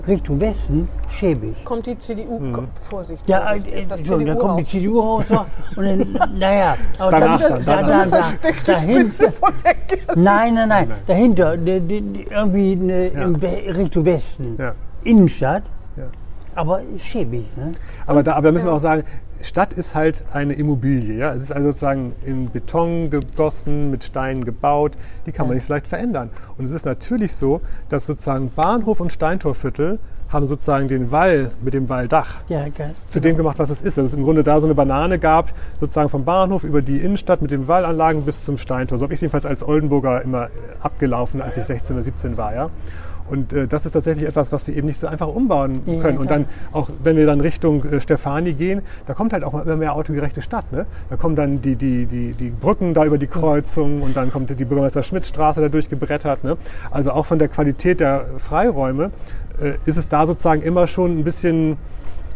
Speaker 2: Richtung Westen schäbig.
Speaker 3: Kommt die CDU, kommt, Vorsicht,
Speaker 2: Ja, äh,
Speaker 3: das
Speaker 2: so, dann kommt die. CDU raus noch und dann, naja, [laughs] aber
Speaker 4: Danach
Speaker 2: dann,
Speaker 4: dann,
Speaker 3: So eine
Speaker 2: da,
Speaker 3: versteckte
Speaker 2: dahinter,
Speaker 3: Spitze von der Kirche.
Speaker 2: nein, nein, nein, dahinter, die, die, die, irgendwie eine, We Richtung Westen,
Speaker 4: Ja.
Speaker 2: Innenstadt,
Speaker 4: Ja.
Speaker 2: Aber schäbig. Ne?
Speaker 4: Aber da, aber da müssen wir auch sagen, Stadt ist halt eine Immobilie. Ja? Es ist also sozusagen in Beton gegossen, mit Steinen gebaut. Die kann man nicht so leicht verändern. Und es ist natürlich so, dass sozusagen Bahnhof und Steintorviertel haben sozusagen den Wall mit dem Walldach
Speaker 2: Ja, geil.
Speaker 4: zu dem gemacht, was es ist. Dass es im Grunde da so eine Banane gab, sozusagen vom Bahnhof über die Innenstadt mit den Wallanlagen bis zum Steintor. So habe ich es jedenfalls als Oldenburger immer abgelaufen, als ich 16 oder 17 war. Ja? Und äh, das ist tatsächlich etwas, was wir eben nicht so einfach umbauen
Speaker 2: Ja,
Speaker 4: können. Und
Speaker 2: klar.
Speaker 4: dann auch, wenn wir dann Richtung äh, Stefani gehen, da kommt halt auch mal immer mehr autogerechte Stadt. Ne? Da kommen dann die, die, die, die Brücken da über die Kreuzung und dann kommt die Bürgermeister Schmidt-Straße da durchgebrettert. Ne? Also auch von der Qualität der Freiräume äh, ist es da sozusagen immer schon ein bisschen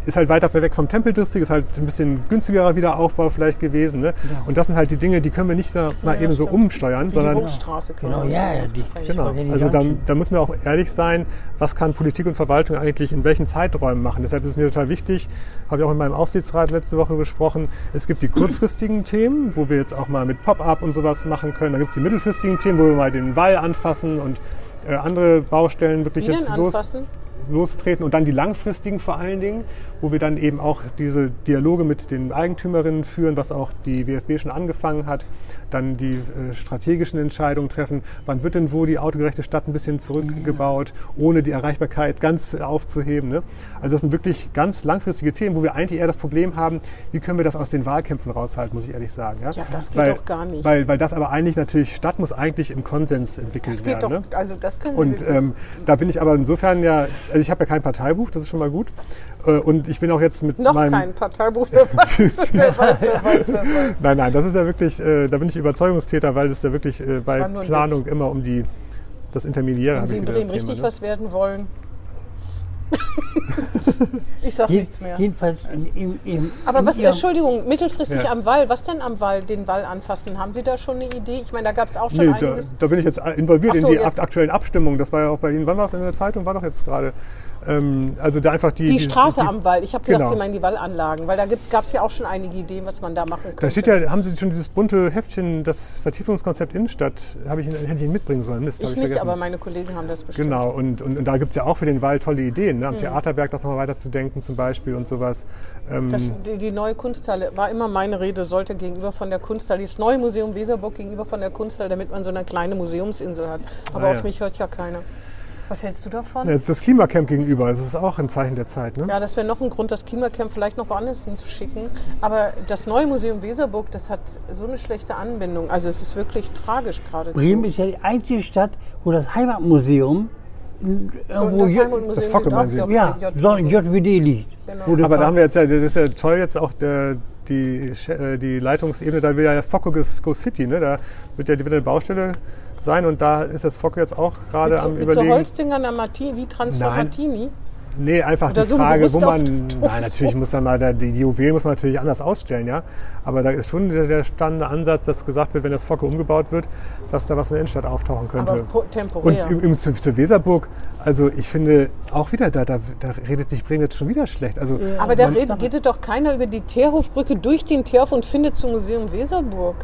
Speaker 4: ist halt weiter weg vom Tempeldistrikt, ist halt ein bisschen günstigerer Wiederaufbau vielleicht gewesen. Ne? Und das sind halt die Dinge, die können wir nicht da mal eben so umsteuern,
Speaker 3: Wie die
Speaker 4: sondern
Speaker 3: Hochstraße. kann
Speaker 2: Genau, ja, ja, die,
Speaker 4: Genau.
Speaker 2: ja, die
Speaker 4: Also da, da müssen wir auch ehrlich sein, was kann Politik und Verwaltung eigentlich in welchen Zeiträumen machen. Deshalb ist es mir total wichtig, habe ich auch in meinem Aufsichtsrat letzte Woche besprochen, es gibt die kurzfristigen [clears throat] Themen, wo wir jetzt auch mal mit Pop-up und sowas machen können. Dann gibt es die mittelfristigen Themen, wo wir mal den Wall anfassen und äh, andere Baustellen wirklich
Speaker 3: Wie
Speaker 4: jetzt
Speaker 3: denn
Speaker 4: los,
Speaker 3: anfassen?
Speaker 4: Lostreten. Und dann die langfristigen vor allen Dingen, wo wir dann eben auch diese Dialoge mit den Eigentümerinnen führen, was auch die WFB schon angefangen hat. Dann die äh, strategischen Entscheidungen treffen. Wann wird denn wo die autogerechte Stadt ein bisschen zurückgebaut, ohne die Erreichbarkeit ganz aufzuheben. Ne? Also das sind wirklich ganz langfristige Themen, wo wir eigentlich eher das Problem haben, wie können wir das aus den Wahlkämpfen raushalten, muss ich ehrlich sagen. Ja,
Speaker 3: Ja, das geht
Speaker 4: weil,
Speaker 3: doch gar nicht.
Speaker 4: Weil, weil das aber eigentlich natürlich, Stadt muss eigentlich im Konsens entwickelt
Speaker 3: Das geht
Speaker 4: werden.
Speaker 3: doch,
Speaker 4: ne?
Speaker 3: also das können Sie
Speaker 4: Und ähm, da bin ich aber insofern ja, also ich habe ja kein Parteibuch, das ist schon mal gut. Äh, und ich bin auch jetzt mit
Speaker 3: noch
Speaker 4: meinem.
Speaker 3: kein Parteibuch, wer weiß, wer weiß, wer weiß, wer weiß. [laughs]
Speaker 4: Nein, nein, das ist ja wirklich, äh, da bin ich Überzeugungstäter, weil es ja wirklich äh, bei Planung immer um die das Intermediäre
Speaker 3: Wenn Sie in Bremen richtig
Speaker 4: ne?
Speaker 3: was werden wollen. [laughs] ich sag nichts mehr.
Speaker 2: Jedenfalls im,
Speaker 3: Aber
Speaker 2: in
Speaker 3: was,
Speaker 2: Ihrem-
Speaker 3: Entschuldigung, mittelfristig
Speaker 4: Ja.
Speaker 3: am Wall, was denn am Wall, den Wall anfassen? Haben Sie da schon eine Idee? Ich meine, da gab es auch schon
Speaker 4: Nee, da,
Speaker 3: einiges.
Speaker 4: da bin ich jetzt involviert
Speaker 3: so,
Speaker 4: in die
Speaker 3: jetzt.
Speaker 4: akt aktuellen Abstimmungen. Das war ja auch bei Ihnen, wann war es in der Zeitung? War doch jetzt gerade. Ähm, also da einfach die.
Speaker 3: Die Straße
Speaker 4: die,
Speaker 3: am Wall. Ich habe gedacht,
Speaker 4: Genau.
Speaker 3: Sie meinen die Wallanlagen, weil da gab es ja auch schon einige Ideen, was man da machen könnte.
Speaker 4: Da steht ja, haben Sie schon dieses bunte Heftchen, das Vertiefungskonzept Innenstadt, habe ich, Ihnen- hätte ich Ihnen mitbringen sollen. Mist, hab
Speaker 3: ich nicht,
Speaker 4: vergessen.
Speaker 3: aber meine Kollegen haben das bestimmt.
Speaker 4: Genau, und, und, und da gibt es ja auch für den Wald tolle Ideen. Ne? Am Theaterberg das nochmal weiterzudenken zum Beispiel und sowas. Ähm,
Speaker 3: Das, die, die neue Kunsthalle war immer meine Rede, sollte gegenüber von der Kunsthalle, das neue Museum Weserburg gegenüber von der Kunsthalle, damit man so eine kleine Museumsinsel hat. Aber
Speaker 4: Ah,
Speaker 3: auf
Speaker 4: ja.
Speaker 3: mich hört ja keiner. Was hältst du davon?
Speaker 4: Jetzt ist das Klimacamp gegenüber. Das ist auch ein Zeichen der Zeit. Ne?
Speaker 3: Ja, das wäre noch ein Grund, das Klimacamp vielleicht noch woanders hinzuschicken. Aber das neue Museum Weserburg, das hat so eine schlechte Anbindung. Also es ist wirklich tragisch gerade.
Speaker 2: Bremen ist ja die einzige Stadt, wo das Heimatmuseum irgendwo
Speaker 3: das
Speaker 2: J-
Speaker 3: Heimatmuseum
Speaker 4: das Focke meinen Sie
Speaker 2: ja, so
Speaker 3: JWD.
Speaker 2: Liegt.
Speaker 3: Genau.
Speaker 2: Wo
Speaker 4: Aber da haben wir jetzt ja, das ist ja toll jetzt auch der, die, Sch- äh, die Leitungsebene, da will ja Focke Go City, ne? da wird ja wieder eine Baustelle sein und da ist das Focke jetzt auch gerade
Speaker 3: Mit, so-
Speaker 4: am
Speaker 3: mit so
Speaker 4: überlegen.
Speaker 3: Holzdingern am Martini, wie Transformatini.
Speaker 4: Nee, einfach
Speaker 3: Oder
Speaker 4: die
Speaker 3: so
Speaker 4: Frage, wo man. [laughs] Nein, natürlich muss dann mal der, die Juwelen muss man natürlich anders ausstellen, ja. Aber da ist schon der, der spannende Ansatz, dass gesagt wird, wenn das Focke umgebaut wird, dass da was in der Innenstadt auftauchen könnte.
Speaker 3: Aber po-
Speaker 4: Und
Speaker 3: temporär.
Speaker 4: im, im, zu, zur Weserburg, also ich finde auch wieder, da, da, da redet sich Bremen jetzt schon wieder schlecht. Also
Speaker 3: Aber da redet, geht doch keiner über die Teerhofbrücke durch den Teerhof und findet zum Museum Weserburg.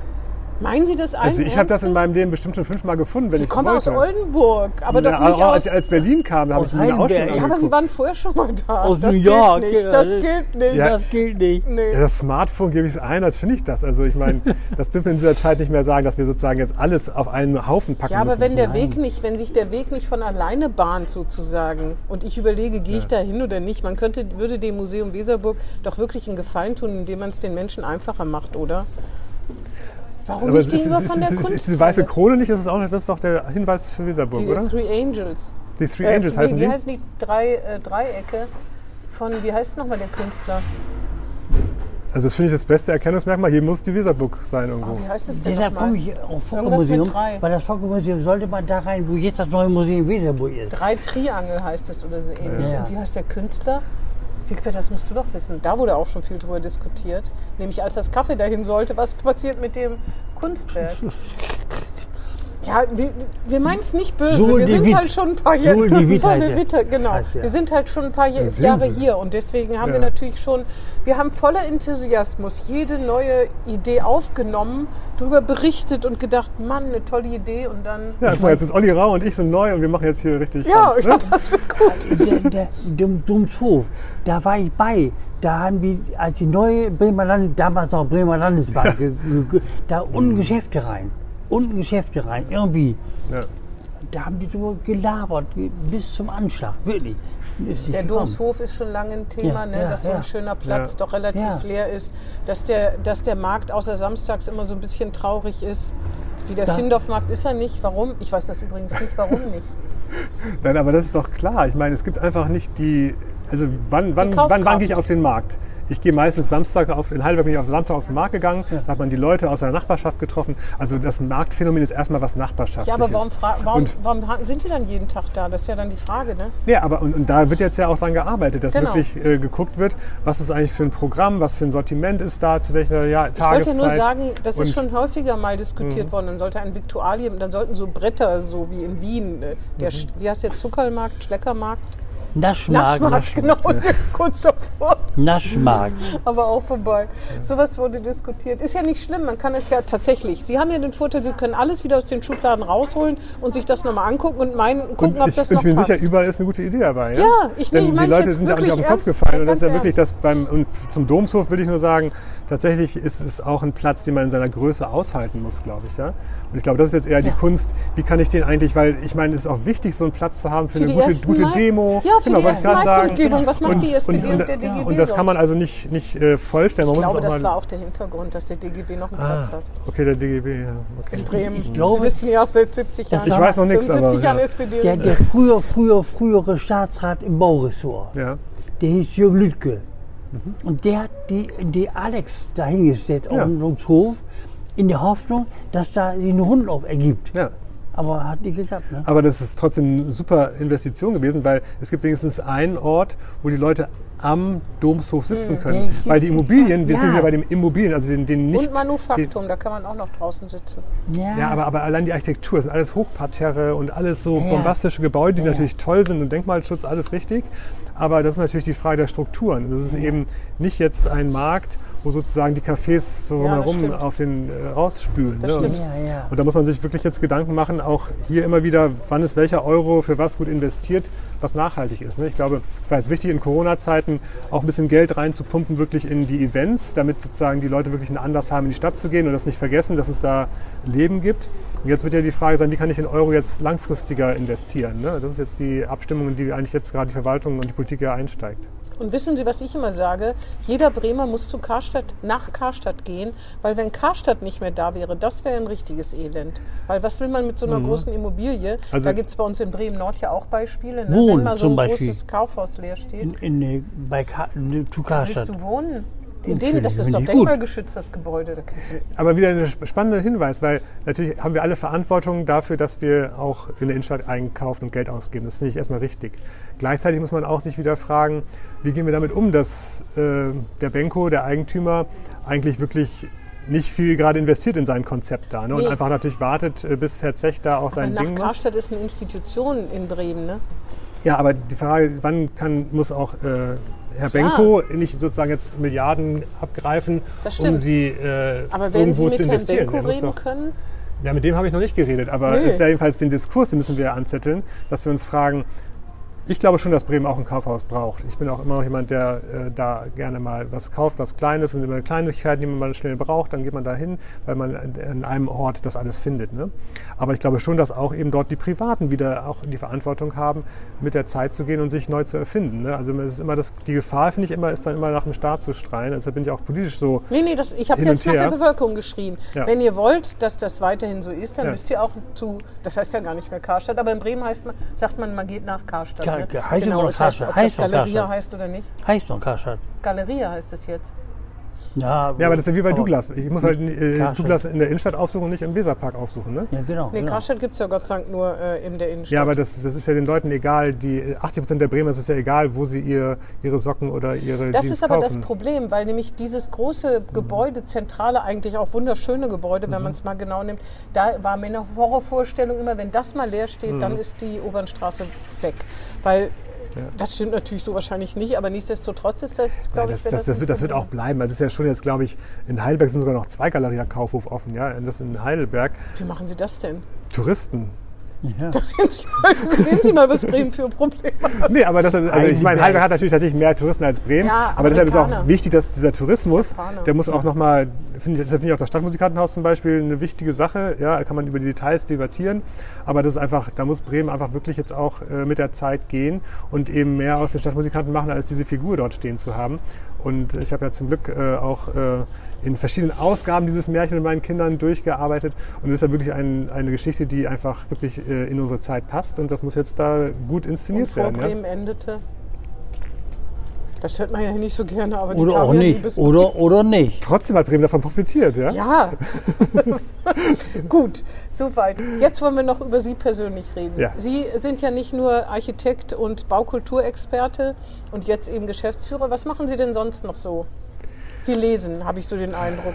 Speaker 3: Meinen Sie das
Speaker 4: also
Speaker 3: allen
Speaker 4: ich habe das in meinem Leben bestimmt schon fünfmal gefunden, wenn
Speaker 3: Sie
Speaker 4: ich
Speaker 3: kommen aus
Speaker 4: wollte.
Speaker 3: Oldenburg, aber
Speaker 4: Ja,
Speaker 3: doch nicht aus...
Speaker 4: als, als Berlin kam, da habe
Speaker 2: Aus
Speaker 4: ich mir eine Ausstellung
Speaker 3: ja, aber Sie waren vorher schon mal da.
Speaker 2: Aus
Speaker 3: das
Speaker 2: New York,
Speaker 3: Gilt nicht.
Speaker 2: ja,
Speaker 3: Das gilt nicht.
Speaker 4: Ja.
Speaker 2: Das gilt nicht.
Speaker 3: Nee.
Speaker 4: Ja, das Smartphone gebe ich es ein, als finde ich das. Also ich meine, [laughs] das dürfen wir in dieser Zeit nicht mehr sagen, dass wir sozusagen jetzt alles auf einen Haufen packen
Speaker 3: Ja, aber
Speaker 4: müssen.
Speaker 3: wenn der Weg nicht, wenn sich der Weg nicht von alleine bahnt sozusagen und ich überlege, gehe ich da hin oder nicht, man könnte, würde dem Museum Weserburg doch wirklich einen Gefallen tun, indem man es den Menschen einfacher macht, oder? Warum
Speaker 4: aber
Speaker 3: nicht
Speaker 4: ist,
Speaker 3: gegenüber
Speaker 4: ist,
Speaker 3: von der
Speaker 4: ist, ist,
Speaker 3: Kunst?
Speaker 4: ist diese weiße Krone nicht? Das ist, auch, das ist doch der Hinweis für Weserburg,
Speaker 3: die
Speaker 4: oder?
Speaker 3: Three Angels.
Speaker 4: Die Three
Speaker 3: Äh,
Speaker 4: Angels
Speaker 3: nee,
Speaker 4: heißen
Speaker 3: wie
Speaker 4: die?
Speaker 3: heißen die drei äh, Dreiecke von, wie heißt nochmal der Künstler?
Speaker 4: Also das finde ich das beste Erkennungsmerkmal. Hier muss die Weserburg sein irgendwo.
Speaker 3: Oh, wie heißt es denn
Speaker 2: Deshalb
Speaker 3: nochmal?
Speaker 2: komme ich auf
Speaker 3: Irgendwas
Speaker 2: Focke-Museum,
Speaker 3: mit drei.
Speaker 2: weil das Focke-Museum sollte man da rein, wo jetzt das neue Museum Weserburg ist.
Speaker 3: Drei Triangel heißt es oder so ähnlich.
Speaker 2: Ja.
Speaker 3: Und wie heißt der Künstler? Wigbert, das musst du doch wissen. Da wurde auch schon viel drüber diskutiert. Nämlich als das Kaffee dahin sollte, was passiert mit dem Kunstwerk? [laughs] Ja, wir, wir meinen es nicht böse.
Speaker 2: Sol
Speaker 3: wir
Speaker 2: de
Speaker 3: sind
Speaker 2: Witt.
Speaker 3: halt schon ein paar Jahre. [laughs]
Speaker 2: Witt,
Speaker 3: genau.
Speaker 2: Heißt.
Speaker 3: Wir sind halt schon ein paar Ja- Jahre hier und deswegen haben wir
Speaker 4: Ja.
Speaker 3: natürlich schon, wir haben voller Enthusiasmus jede neue Idee aufgenommen, darüber berichtet und gedacht, Mann, eine tolle Idee und dann.
Speaker 4: Ja, guck mal, jetzt ist Olli Rau und ich sind neu und wir machen jetzt hier richtig.
Speaker 3: Ja, ja
Speaker 4: ne?
Speaker 3: das wird gut.
Speaker 2: der, der, Domshof, da war ich bei. Da haben die, als die neue Bremer Land, damals noch Bremer Landesbank, [laughs] ge, da unten Geschäfte rein. Unten Geschäfte rein, irgendwie.
Speaker 4: Ja.
Speaker 2: Da haben die so gelabert, ge- bis zum Anschlag, wirklich.
Speaker 3: Der. Domshof ist schon lange ein Thema,
Speaker 2: Ja,
Speaker 3: ne?
Speaker 2: ja,
Speaker 3: dass so
Speaker 2: ja.
Speaker 3: ein schöner Platz
Speaker 4: Ja.
Speaker 3: doch relativ
Speaker 2: Ja.
Speaker 3: leer ist, dass der, dass der Markt außer samstags immer so ein bisschen traurig ist. Wie der Findorf-Markt ist er nicht. Warum? Ich weiß das übrigens nicht. Warum [laughs] nicht?
Speaker 4: Nein, aber das ist doch klar. Ich meine, es gibt einfach nicht die. Also wann, wann, wann, wann gehe ich auf den Markt? Ich gehe meistens Samstag auf, in Heidelberg bin ich auf Samstag auf den Markt gegangen, da hat man die Leute aus der Nachbarschaft getroffen. Also das Marktphänomen ist erstmal was
Speaker 3: Ja,
Speaker 4: Nachbarschaftliches.
Speaker 3: aber warum, warum, warum sind die dann jeden Tag da? Das ist ja dann die Frage, ne?
Speaker 4: ja, aber und, und da wird jetzt ja auch dran gearbeitet, dass
Speaker 3: Genau.
Speaker 4: wirklich äh, geguckt wird, was ist eigentlich für ein Programm, was für ein Sortiment ist da, zu welcher ja,
Speaker 3: Ich wollte
Speaker 4: Tageszeit.
Speaker 3: nur sagen, das ist
Speaker 4: Und- Mhm.
Speaker 3: schon häufiger mal diskutiert worden. Dann sollte ein Viktualium, dann sollten so Bretter, so wie in Wien, äh, der,
Speaker 4: Mhm.
Speaker 3: Wie heißt der Zuckermarkt, Schleckermarkt?
Speaker 2: Naschmarkt,
Speaker 3: Naschmarkt, genau, ja kurz davor.
Speaker 2: Naschmarkt.
Speaker 3: aber auch vorbei. Sowas wurde diskutiert. Ist ja nicht schlimm, man kann es ja tatsächlich. Sie haben ja den Vorteil, Sie können alles wieder aus den Schubladen rausholen und sich das nochmal angucken und meinen, gucken,
Speaker 4: Und
Speaker 3: ob
Speaker 4: ich,
Speaker 3: das
Speaker 4: und
Speaker 3: noch
Speaker 4: ich bin
Speaker 3: passt.
Speaker 4: sicher, überall ist eine gute Idee dabei. Ja,
Speaker 3: Ja, ich-
Speaker 4: Denn
Speaker 3: meine
Speaker 4: die Leute
Speaker 3: jetzt
Speaker 4: sind ja auch nicht auf den Kopf
Speaker 3: ernst,
Speaker 4: gefallen. Und das ist ja wirklich
Speaker 3: ernst.
Speaker 4: das beim und zum Domshof will ich nur sagen, tatsächlich ist es auch ein Platz, den man in seiner Größe aushalten muss, glaube ich. Ja? Und ich glaube, das ist jetzt eher die Kunst. Wie kann ich den eigentlich, weil ich meine, es ist auch wichtig, so einen Platz zu haben für,
Speaker 3: Für
Speaker 4: eine gute, gute Demo.
Speaker 3: Ja,
Speaker 4: genau, wollte ich
Speaker 3: ersten
Speaker 4: gerade sagen.
Speaker 3: Maikundgebung. Was macht
Speaker 4: und,
Speaker 3: die SPD
Speaker 4: und,
Speaker 3: und,
Speaker 4: und,
Speaker 3: der DGB
Speaker 4: und das kann man also nicht, nicht äh, vollstellen. Man
Speaker 3: Ich
Speaker 4: muss
Speaker 3: glaube,
Speaker 4: auch
Speaker 3: das
Speaker 4: mal,
Speaker 3: war auch der Hintergrund, dass der DGB noch einen
Speaker 4: ah,
Speaker 3: Platz hat.
Speaker 4: okay, der DGB, ja, okay.
Speaker 3: In Bremen.
Speaker 2: Ich glaube-
Speaker 3: Sie wissen ja seit 70 Jahren.
Speaker 4: Ich weiß noch nichts, aber
Speaker 3: 75 Jahren
Speaker 4: ja.
Speaker 3: SPD.
Speaker 2: Der, der früher, früher, frühere Staatsrat im Bauressort,
Speaker 4: Ja.
Speaker 2: der hieß Jürgen Lüdke. Und der hat die, die Alex dahingestellt
Speaker 4: Ja.
Speaker 2: auf dem Hof, in der Hoffnung, dass da sich ein Rundlauf ergibt.
Speaker 4: ja.
Speaker 2: Aber hat nicht geklappt. Ne?
Speaker 4: Aber das ist trotzdem eine super Investition gewesen, weil es gibt wenigstens einen Ort, wo die Leute am Domshof sitzen können.
Speaker 2: Ja,
Speaker 4: Weil die Immobilien, wir
Speaker 2: ja.
Speaker 4: sind ja bei den Immobilien, also den, den nicht.
Speaker 3: und Manufaktum, da kann man auch noch draußen sitzen.
Speaker 4: Den, ja, aber, aber allein die Architektur, es sind alles Hochparterre und alles so
Speaker 2: Ja.
Speaker 4: bombastische Gebäude, die
Speaker 2: Ja.
Speaker 4: natürlich toll sind und Denkmalschutz, alles richtig. Aber das ist natürlich die Frage der Strukturen. Das ist eben nicht jetzt ein Markt, wo sozusagen die Cafés so
Speaker 3: Ja,
Speaker 4: herum auf den äh, rausspülen. Ne? Und,
Speaker 2: Ja, ja.
Speaker 4: und da muss man sich wirklich jetzt Gedanken machen, auch hier immer wieder, wann ist welcher Euro für was gut investiert, was nachhaltig ist. Ne? Ich glaube, es war jetzt wichtig in Corona-Zeiten auch ein bisschen Geld reinzupumpen, wirklich in die Events, damit sozusagen die Leute wirklich einen Anlass haben, in die Stadt zu gehen und das nicht vergessen, dass es da Leben gibt. Und jetzt wird ja die Frage sein, wie kann ich den Euro jetzt langfristiger investieren? Ne? Das ist jetzt die Abstimmung, in die eigentlich jetzt gerade die Verwaltung und die Politik ja einsteigt.
Speaker 3: Und wissen Sie, was ich immer sage? Jeder Bremer muss zu Karstadt, nach Karstadt gehen, weil wenn Karstadt nicht mehr da wäre, das wäre ein richtiges Elend. Weil was will man mit so einer großen Immobilie?
Speaker 4: Also-
Speaker 3: da gibt es bei uns in Bremen Nord ja auch Beispiele. Ne?
Speaker 2: Wohnen
Speaker 3: wenn mal so
Speaker 2: zum
Speaker 3: ein
Speaker 2: Beispiel.
Speaker 3: großes Kaufhaus leer steht.
Speaker 2: In, in, bei Ka ne, zu
Speaker 3: Willst
Speaker 2: Karstadt.
Speaker 3: du wohnen? Denen, das ist doch denkmalgeschützt, das Gebäude.
Speaker 4: Aber wieder ein sp- spannender Hinweis, weil natürlich haben wir alle Verantwortung dafür, dass wir auch in der Innenstadt einkaufen und Geld ausgeben. Das finde ich erstmal richtig. Gleichzeitig muss man auch sich wieder fragen, wie gehen wir damit um, dass äh, der Benko, der Eigentümer, eigentlich wirklich nicht viel gerade investiert in sein Konzept da ne? und
Speaker 3: Nee.
Speaker 4: einfach natürlich wartet, äh, bis Herr Zech da auch
Speaker 3: aber
Speaker 4: sein
Speaker 3: nach
Speaker 4: Ding macht.
Speaker 3: Karstadt ist eine Institution in Bremen. Ne?
Speaker 4: Ja, aber die Frage, wann kann, muss auch äh, Herr Benko nicht sozusagen jetzt Milliarden abgreifen, um sie äh,
Speaker 3: Aber Sie
Speaker 4: irgendwo
Speaker 3: mit
Speaker 4: zu
Speaker 3: Herrn
Speaker 4: investieren?
Speaker 3: Benko
Speaker 4: Der muss
Speaker 3: reden
Speaker 4: doch-
Speaker 3: können?
Speaker 4: Ja, mit dem habe ich noch nicht geredet, aber
Speaker 3: Nö.
Speaker 4: es wäre jedenfalls den Diskurs, den müssen wir anzetteln, dass wir uns fragen, ich glaube schon, dass Bremen auch ein Kaufhaus braucht. Ich bin auch immer noch jemand, der äh, da gerne mal was kauft, was Kleines, sind immer Kleinigkeiten, die man mal schnell braucht, dann geht man da hin, weil man an einem Ort das alles findet. Ne? Aber ich glaube schon, dass auch eben dort die Privaten wieder auch die Verantwortung haben, mit der Zeit zu gehen und sich neu zu erfinden. Ne? Also es ist immer das, die Gefahr, finde ich immer, ist dann immer nach dem Staat zu schreien. Deshalb bin ich auch politisch so
Speaker 3: Nee, nee, das, ich habe jetzt nach der. Bevölkerung geschrien.
Speaker 4: Ja.
Speaker 3: Wenn ihr wollt, dass das weiterhin so ist, dann
Speaker 4: Ja.
Speaker 3: müsst ihr auch zu, das heißt ja gar nicht mehr Karstadt, aber in Bremen heißt man, sagt man, man geht nach Karstadt.
Speaker 2: Ka- ka- heißt noch
Speaker 3: das heißt,
Speaker 2: Karstadt,
Speaker 3: ob
Speaker 2: heißt
Speaker 3: das
Speaker 2: doch
Speaker 3: Galeria
Speaker 2: Karstadt.
Speaker 3: heißt oder nicht.
Speaker 2: Heißt doch Karstadt.
Speaker 3: Galeria heißt es jetzt.
Speaker 2: Ja,
Speaker 4: Ja, aber das ist ja wie bei Douglas. Ich muss halt äh. Douglas in der Innenstadt aufsuchen und nicht im Weserpark aufsuchen. Ne?
Speaker 2: Ja, genau.
Speaker 3: Nee,
Speaker 2: genau.
Speaker 3: Karstadt gibt es ja Gott sei Dank nur äh, in der Innenstadt.
Speaker 4: Ja, aber das, das ist ja den Leuten egal. Die 80 Prozent der Bremer ist es ja egal, wo sie ihr, ihre Socken oder ihre
Speaker 3: Das ist aber das
Speaker 4: kaufen.
Speaker 3: Problem, weil nämlich dieses große Gebäude, zentrale, eigentlich auch wunderschöne Gebäude, wenn man es mal genau nimmt, da war mir eine Horrorvorstellung immer, wenn das mal leer steht, dann ist die Obernstraße weg. Weil das stimmt natürlich so wahrscheinlich nicht, aber nichtsdestotrotz ist das,
Speaker 4: Ja,
Speaker 3: glaube
Speaker 4: das,
Speaker 3: ich,
Speaker 4: das, das,
Speaker 3: ein
Speaker 4: wird, das wird auch bleiben. Also es ist ja schon jetzt, glaube ich, in Heidelberg sind sogar noch zwei Galeria Kaufhof offen. Ja, das in Heidelberg.
Speaker 3: Wie machen Sie das denn?
Speaker 4: Touristen.
Speaker 2: Ja.
Speaker 3: Da sehen Sie mal, sehen Sie mal was Bremen für Probleme hat.
Speaker 4: Nee, aber das, also ich meine,
Speaker 2: Heidelberg.
Speaker 4: Hat natürlich tatsächlich mehr Touristen als Bremen.
Speaker 3: Ja,
Speaker 4: aber deshalb ist auch
Speaker 3: Amerikaner.
Speaker 4: wichtig, dass dieser Tourismus,
Speaker 3: Japaner.
Speaker 4: der muss auch nochmal, finde ich, deshalb finde ich auch das Stadtmusikantenhaus zum Beispiel eine wichtige Sache. Ja, da kann man über die Details debattieren. Aber das ist einfach, da muss Bremen einfach wirklich jetzt auch äh, mit der Zeit gehen und eben mehr aus den Stadtmusikanten machen, als diese Figur dort stehen zu haben. Und ich habe ja zum Glück äh, auch äh, in verschiedenen Ausgaben dieses Märchen mit meinen Kindern durchgearbeitet. Und es ist ja wirklich ein, eine Geschichte, die einfach wirklich äh, in unsere Zeit passt. Und das muss jetzt da gut
Speaker 3: Und
Speaker 4: inszeniert
Speaker 3: vor
Speaker 4: werden. Ja?
Speaker 3: Bremen endete. Das hört man ja nicht so gerne, aber die
Speaker 2: Oder
Speaker 3: kam
Speaker 2: auch nicht. Oder, oder nicht.
Speaker 4: Trotzdem hat Bremen davon profitiert, ja?
Speaker 3: Ja, [laughs] gut, soweit. Jetzt wollen wir noch über Sie persönlich reden.
Speaker 4: Ja.
Speaker 3: Sie sind ja nicht nur Architekt und Baukulturexperte und jetzt eben Geschäftsführer. Was machen Sie denn sonst noch so? Sie lesen, habe ich so den Eindruck.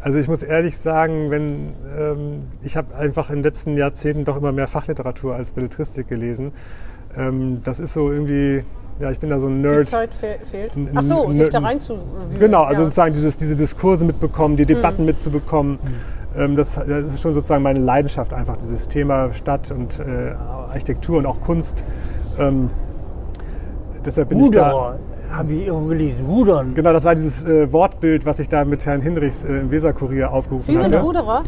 Speaker 4: Also ich muss ehrlich sagen, wenn ähm, ich habe einfach in den letzten Jahrzehnten doch immer mehr Fachliteratur als Belletristik gelesen. Ähm, das ist so irgendwie, ja, ich bin da so ein
Speaker 3: Die
Speaker 4: Nerd.
Speaker 3: Zeit fe fehlt.
Speaker 4: N-
Speaker 3: Ach so,
Speaker 4: n-
Speaker 3: sich da
Speaker 4: n-
Speaker 3: rein zu
Speaker 4: Genau, also
Speaker 3: ja.
Speaker 4: sozusagen dieses, diese Diskurse mitbekommen, die Debatten mitzubekommen. Ähm, das, das ist schon sozusagen meine Leidenschaft einfach, dieses Thema Stadt und äh, Architektur und auch Kunst. Ähm, deshalb bin ich da.
Speaker 2: Ruderer, habe ich irgendwo gelesen. Rudern.
Speaker 4: Genau, das war dieses äh, Wortbild, was ich da mit Herrn Hinrichs äh, im Weserkurier aufgerufen
Speaker 3: Sie sind
Speaker 4: hatte.
Speaker 3: Ruderer?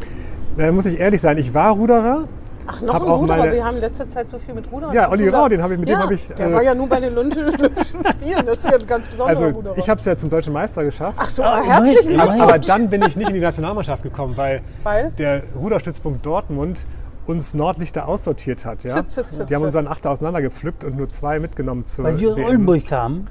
Speaker 4: Da muss ich ehrlich sein, ich war Ruderer.
Speaker 3: Ach, noch
Speaker 4: Hab
Speaker 3: ein
Speaker 4: auch
Speaker 3: Ruderer.
Speaker 4: meine-
Speaker 3: Wir haben in letzter Zeit so viel mit Ruderern
Speaker 4: Ja, Olli Rau, den hab ich- mit dem
Speaker 3: ja,
Speaker 4: hab ich,
Speaker 3: Der
Speaker 4: äh,
Speaker 3: war ja nur bei den Olympischen [laughs] Spielen. Das ist ja ein ganz besonderer
Speaker 4: Also
Speaker 3: Ruderer.
Speaker 4: ich habe es ja zum deutschen Meister geschafft.
Speaker 3: Ach so,
Speaker 2: Ah,
Speaker 3: herzlichen Glückwunsch.
Speaker 4: aber dann bin ich nicht in die Nationalmannschaft gekommen, weil,
Speaker 3: Weil?
Speaker 4: der Ruderstützpunkt Dortmund uns Nordlichter aussortiert hat. Ja?
Speaker 3: Zit, zit, zit,
Speaker 4: Die haben unseren Achter auseinandergepflückt und nur zwei mitgenommen zur
Speaker 2: Weil sie aus. Oldenburg kamen.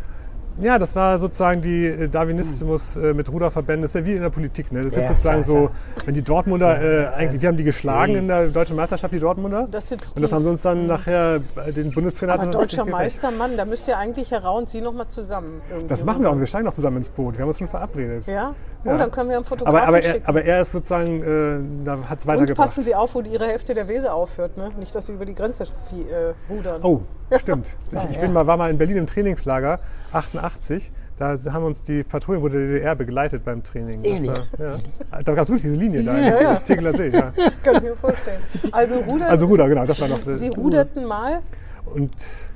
Speaker 4: Ja, das war sozusagen die äh, Darwinismus äh, mit Ruderverbänden. Das ist ja wie in der Politik. Ne? Das
Speaker 2: Ja,
Speaker 4: sind sozusagen
Speaker 2: klar,
Speaker 4: so, wenn die Dortmunder, äh, eigentlich, wir haben die geschlagen in der deutschen Meisterschaft, die Dortmunder.
Speaker 3: Das sitzt
Speaker 4: und das haben sie uns dann nachher äh, den Bundestrainer
Speaker 3: Aber deutscher. Meister, Mann, da müsst ihr eigentlich Herr und Sie noch mal zusammen.
Speaker 4: Das machen wir auch. Wir steigen noch zusammen ins Boot. Wir haben uns schon verabredet.
Speaker 3: Ja? Oh,
Speaker 4: Ja.
Speaker 3: dann können wir einen Fotografen
Speaker 4: Aber, aber, er,
Speaker 3: schicken.
Speaker 4: aber er ist sozusagen, äh, da hat es
Speaker 3: Und
Speaker 4: weitergebracht.
Speaker 3: passen Sie auf, wo die Ihre Hälfte der Weser aufhört, ne? Nicht, dass Sie über die Grenze äh, rudern.
Speaker 4: Oh, [laughs] stimmt. Ich, ich bin mal, war mal in Berlin im Trainingslager, 88. Da haben uns die Patrouillen der DDR begleitet beim Training.
Speaker 2: Ehrlich?
Speaker 4: War, ja. Da gab es wirklich diese Linie da,
Speaker 3: Ja, ja.
Speaker 4: Tegeler See. Ja. [laughs]
Speaker 3: Kann ich mir vorstellen. Also Rudern,
Speaker 4: Also Ruder, genau, das war noch.
Speaker 3: Sie ruderten mal
Speaker 4: Und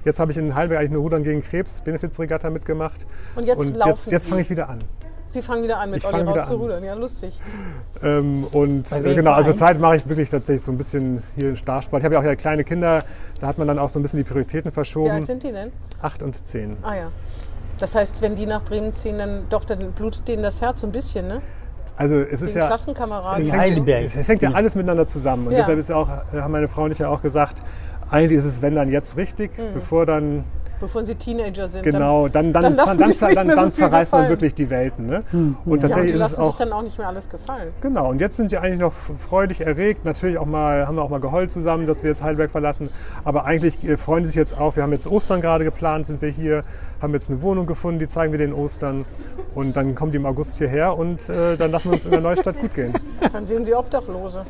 Speaker 4: jetzt habe ich in Heidelberg eigentlich eine Rudern gegen Krebs Benefizregatta mitgemacht.
Speaker 3: und jetzt
Speaker 4: Und
Speaker 3: laufen
Speaker 4: jetzt, jetzt fange ich wieder an.
Speaker 3: Sie fangen wieder an mit Olli
Speaker 4: fang
Speaker 3: Rau
Speaker 4: wieder
Speaker 3: zu rudern. Ja, lustig.
Speaker 4: Ähm, und äh, genau, also? Zeit mache ich wirklich tatsächlich so ein bisschen hier in Starsport. Ich habe ja auch ja kleine Kinder, da hat man dann auch so ein bisschen die Prioritäten
Speaker 3: Wie alt
Speaker 4: verschoben.
Speaker 3: sind die denn?
Speaker 4: Acht und zehn.
Speaker 3: Ah ja. Das heißt, wenn die nach Bremen ziehen, dann doch, dann blutet denen das Herz so ein bisschen, ne?
Speaker 4: Also es ist ja.
Speaker 3: Klassenkameraden.
Speaker 4: Es
Speaker 2: In
Speaker 4: hängt,
Speaker 2: Heidelberg.
Speaker 4: es, hängt ja alles miteinander zusammen. Und
Speaker 3: Ja.
Speaker 4: deshalb ist ja auch, äh, haben meine Frau und ich ja auch gesagt, eigentlich ist es, wenn dann jetzt richtig, bevor dann,
Speaker 3: Bevor sie Teenager sind.
Speaker 4: genau, dann, dann,
Speaker 3: dann
Speaker 4: dann, dann,
Speaker 3: so
Speaker 4: zerreißt man wirklich die Welten. Ne? Und
Speaker 3: Dann, ja, und
Speaker 4: tatsächlich
Speaker 3: die
Speaker 4: ist es
Speaker 3: lassen
Speaker 4: auch.
Speaker 3: sich dann auch nicht mehr alles gefallen.
Speaker 4: Genau, und jetzt sind sie eigentlich noch freudig erregt. Natürlich auch mal, haben wir auch mal geheult zusammen, dass wir jetzt Heidelberg verlassen. Aber eigentlich äh, freuen sie sich jetzt auch. Wir haben jetzt Ostern gerade geplant, sind wir hier, haben jetzt eine Wohnung gefunden, die zeigen wir den Ostern. Und dann kommen die im August hierher und äh, dann lassen wir uns in der Neustadt gut gehen. [laughs]
Speaker 3: Dann sehen sie Obdachlose.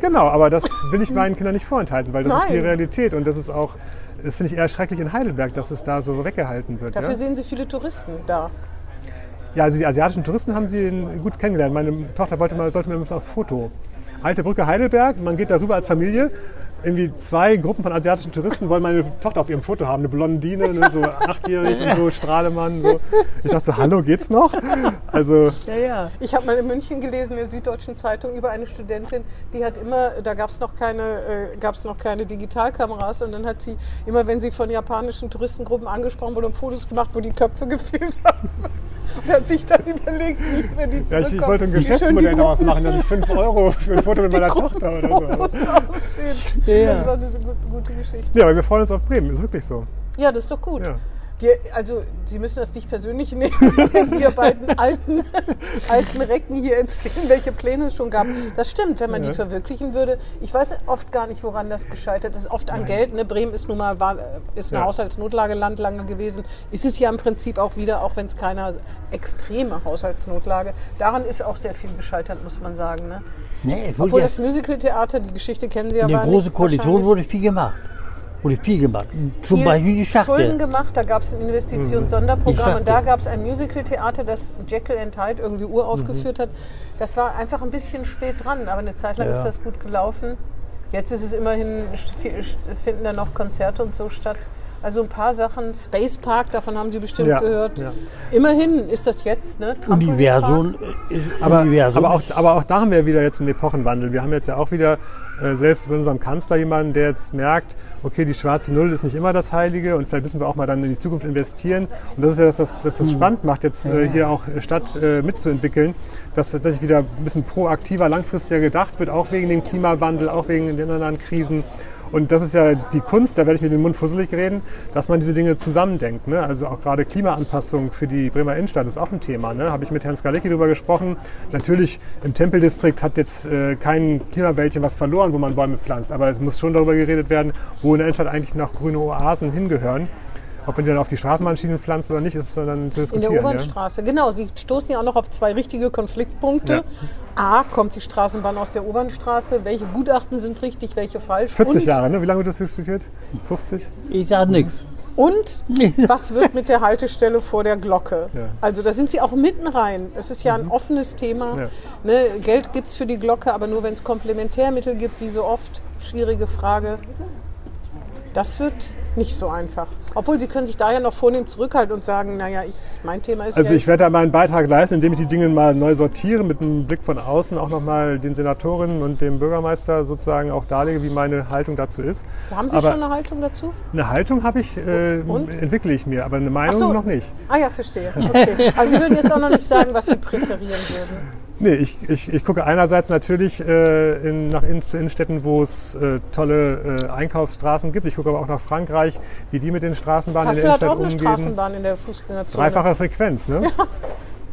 Speaker 4: Genau, aber das will ich meinen Kindern nicht vorenthalten, weil das ist die
Speaker 3: Nein.
Speaker 4: Realität. Und das ist auch, das finde ich eher schrecklich in Heidelberg, dass es da so weggehalten wird.
Speaker 3: Dafür
Speaker 4: Ja?
Speaker 3: sehen sie viele Touristen da.
Speaker 4: Ja, also die asiatischen Touristen haben sie gut kennengelernt. Meine Tochter wollte mal, sollte mir aufs Foto. Alte Brücke Heidelberg, man geht darüber als Familie. Irgendwie zwei Gruppen von asiatischen Touristen wollen meine Tochter auf ihrem Foto haben. Eine Blondine, ne, so achtjährig und so, Strahlemann. So. Ich dachte so, hallo, geht's noch? Also,
Speaker 2: Ja, ja.
Speaker 3: Ich habe mal in München gelesen, in der Süddeutschen Zeitung, über eine Studentin, die hat immer, da gab es noch, keine, äh, noch keine Digitalkameras und dann hat sie immer, wenn sie von japanischen Touristengruppen angesprochen wurde, Fotos gemacht, wo die Köpfe [laughs] gefehlt haben. Und hat sich dann überlegt, wie wenn die
Speaker 4: ja, ich,
Speaker 3: zurückkommen,
Speaker 4: ich wollte ein Geschäftsmodell daraus machen, dass ich 5 Euro für ein Foto mit meiner Tochter oder so.
Speaker 3: Aussehen.
Speaker 2: Ja.
Speaker 3: Das war eine gute Geschichte.
Speaker 4: Ja, aber wir freuen uns auf Bremen, ist wirklich so.
Speaker 3: Ja, das ist doch gut.
Speaker 4: Ja.
Speaker 3: Wir, also, Sie müssen das nicht persönlich nehmen, [laughs] wenn wir beiden alten, alten Recken hier erzählen, welche Pläne es schon gab. Das stimmt, wenn man die verwirklichen würde. Ich weiß oft gar nicht, woran das gescheitert ist. Oft an Geld. Ne? Bremen ist nun mal war, ist ein
Speaker 4: Ja.
Speaker 3: Haushaltsnotlageland lange gewesen. Ist es ja im Prinzip auch wieder, auch wenn es keine extreme Haushaltsnotlage. Daran ist auch sehr viel gescheitert, muss man sagen. Ne?
Speaker 2: Nee,
Speaker 3: Obwohl
Speaker 2: ja,
Speaker 3: das Musical-Theater, die Geschichte kennen Sie ja
Speaker 2: in der großen
Speaker 3: nicht
Speaker 2: Koalition wurde viel gemacht. Wurde viel gemacht. Zum
Speaker 3: viel
Speaker 2: Beispiel die
Speaker 3: Schulden
Speaker 2: Schachtel.
Speaker 3: gemacht. Da gab es ein Investitionssonderprogramm
Speaker 2: Schachtel.
Speaker 3: und da gab es ein Musical-Theater, das Jekyll and Hyde irgendwie
Speaker 2: Mhm.
Speaker 3: uraufgeführt hat. Das war einfach ein bisschen spät dran, aber eine Zeit lang
Speaker 2: Ja.
Speaker 3: ist das gut gelaufen. Jetzt ist es immerhin, finden da noch Konzerte und so statt. Also ein paar Sachen. Space Park, davon haben Sie bestimmt
Speaker 4: Ja,
Speaker 3: gehört.
Speaker 4: ja.
Speaker 3: Immerhin ist das jetzt, ne?
Speaker 2: Universum ist
Speaker 4: Aber,
Speaker 2: Universum.
Speaker 4: aber, auch, aber auch da haben wir wieder jetzt einen Epochenwandel. Wir haben jetzt ja auch wieder äh, selbst bei unserem Kanzler jemanden, der jetzt merkt, okay, die schwarze Null ist nicht immer das Heilige und vielleicht müssen wir auch mal dann in die Zukunft investieren. Und das ist ja das, was das, das spannend macht, jetzt äh, hier auch Stadt äh, mitzuentwickeln, dass tatsächlich wieder ein bisschen proaktiver, langfristiger gedacht wird, auch wegen dem Klimawandel, auch wegen den anderen Krisen. Und das ist ja die Kunst, da werde ich mir den Mund fusselig reden, dass man diese Dinge zusammendenkt. Ne? Also auch gerade Klimaanpassung für die Bremer Innenstadt ist auch ein Thema. Ne? Habe ich mit Herrn Skalecki darüber gesprochen. Natürlich, im Tempeldistrikt hat jetzt äh, kein Klimawäldchen was verloren, wo man Bäume pflanzt. Aber es muss schon darüber geredet werden, wo in der Innenstadt eigentlich noch grüne Oasen hingehören. Ob man die dann auf die Straßenbahnschienen pflanzt oder nicht, ist dann zu
Speaker 3: In
Speaker 4: diskutieren.
Speaker 3: der
Speaker 4: ja?
Speaker 3: Obernstraße, genau. Sie stoßen ja auch noch auf zwei richtige Konfliktpunkte.
Speaker 4: Ja.
Speaker 3: A, kommt die Straßenbahn aus der Obernstraße? Welche Gutachten sind richtig, welche falsch?
Speaker 4: 40
Speaker 3: Und-
Speaker 4: Jahre, ne? Wie lange wird das diskutiert? 50?
Speaker 2: ich sag nichts.
Speaker 3: Und was wird mit der Haltestelle vor der Glocke?
Speaker 4: Ja.
Speaker 3: Also da sind sie auch mitten rein. Es ist ja ein offenes Thema.
Speaker 4: Ja.
Speaker 3: Ne, Geld gibt es für die Glocke, aber nur wenn es Komplementärmittel gibt, wie so oft. Schwierige Frage. Das wird nicht so einfach. Obwohl sie können sich daher noch vornehm zurückhalten und sagen, naja, ich, mein Thema ist
Speaker 4: Also
Speaker 3: ja
Speaker 4: ich werde da meinen Beitrag leisten, indem ich die Dinge mal neu sortiere, mit einem Blick von außen auch nochmal den Senatorinnen und dem Bürgermeister sozusagen auch darlege, wie meine Haltung dazu ist.
Speaker 3: Haben Sie
Speaker 4: aber-
Speaker 3: schon eine Haltung dazu?
Speaker 4: Eine Haltung habe ich, äh, entwickle ich mir, aber eine Meinung
Speaker 3: so.
Speaker 4: noch nicht.
Speaker 3: Ah ja, verstehe. Okay. Also Sie würden jetzt auch noch nicht sagen, was Sie präferieren würden.
Speaker 4: Nee, ich, ich, ich gucke einerseits natürlich äh, in, nach zu Innenstädten, wo es äh, tolle äh, Einkaufsstraßen gibt. Ich gucke aber auch nach Frankreich, wie die mit den Straßenbahnen in
Speaker 3: Kassel
Speaker 4: der
Speaker 3: hat auch
Speaker 4: Innenstadt
Speaker 3: eine
Speaker 4: umgehen.
Speaker 3: Straßenbahn in der Fußgängerzone.
Speaker 4: Dreifache Frequenz, ne?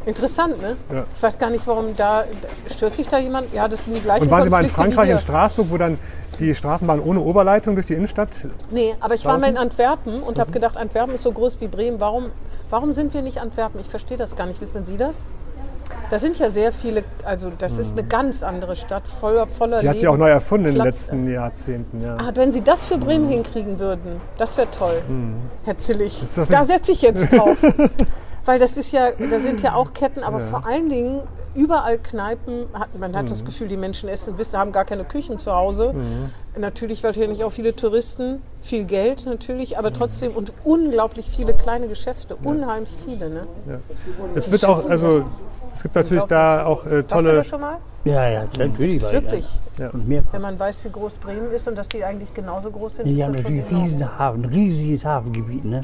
Speaker 3: Interessant, ne?
Speaker 4: Ja.
Speaker 3: Ich weiß gar nicht, warum da stört sich da jemand. Ja, das sind die gleichen
Speaker 4: Und waren Sie mal in Frankreich, in. Straßburg, wo dann die Straßenbahn ohne Oberleitung durch die Innenstadt
Speaker 3: Nee, aber ich war mal in
Speaker 4: Draußen?
Speaker 3: Antwerpen und
Speaker 4: Mhm.
Speaker 3: habe gedacht, Antwerpen ist so groß wie Bremen. Warum, warum sind wir nicht Antwerpen? Ich verstehe das gar nicht. Wissen Sie das? Da sind ja sehr viele, also das ist eine ganz andere Stadt, voller, voller
Speaker 4: Mhm. Die hat sie auch neu erfunden in den letzten Jahrzehnten. Ja.
Speaker 3: Ah, wenn Sie das für Bremen hinkriegen würden, das wäre toll. Herr Zillig,
Speaker 4: Mhm. Ist das
Speaker 3: da setze ich jetzt drauf. [laughs] Weil das ist ja, da sind ja auch Ketten, aber vor allen Dingen überall Kneipen. Hat, man hat das
Speaker 4: Mhm.
Speaker 3: Gefühl, die Menschen essen, wissen, haben gar keine Küchen zu Hause.
Speaker 4: Mhm.
Speaker 3: Natürlich wahrscheinlich auch viele Touristen, viel Geld natürlich,
Speaker 4: Mhm.
Speaker 3: aber trotzdem und unglaublich viele kleine Geschäfte, unheimlich viele. Ne?
Speaker 4: Es wird auch, also es gibt natürlich da auch äh,
Speaker 3: Warst du
Speaker 4: tolle.
Speaker 3: da schon mal?
Speaker 2: Ja, ja, natürlich. war ich
Speaker 3: Wirklich.
Speaker 2: da. Und mehrfach.
Speaker 3: Wenn man weiß, wie groß Bremen ist und dass die eigentlich genauso groß sind,
Speaker 2: Die
Speaker 3: ist
Speaker 2: haben
Speaker 3: das
Speaker 2: natürlich riesen Hafen, riesiges Hafengebiet, ne?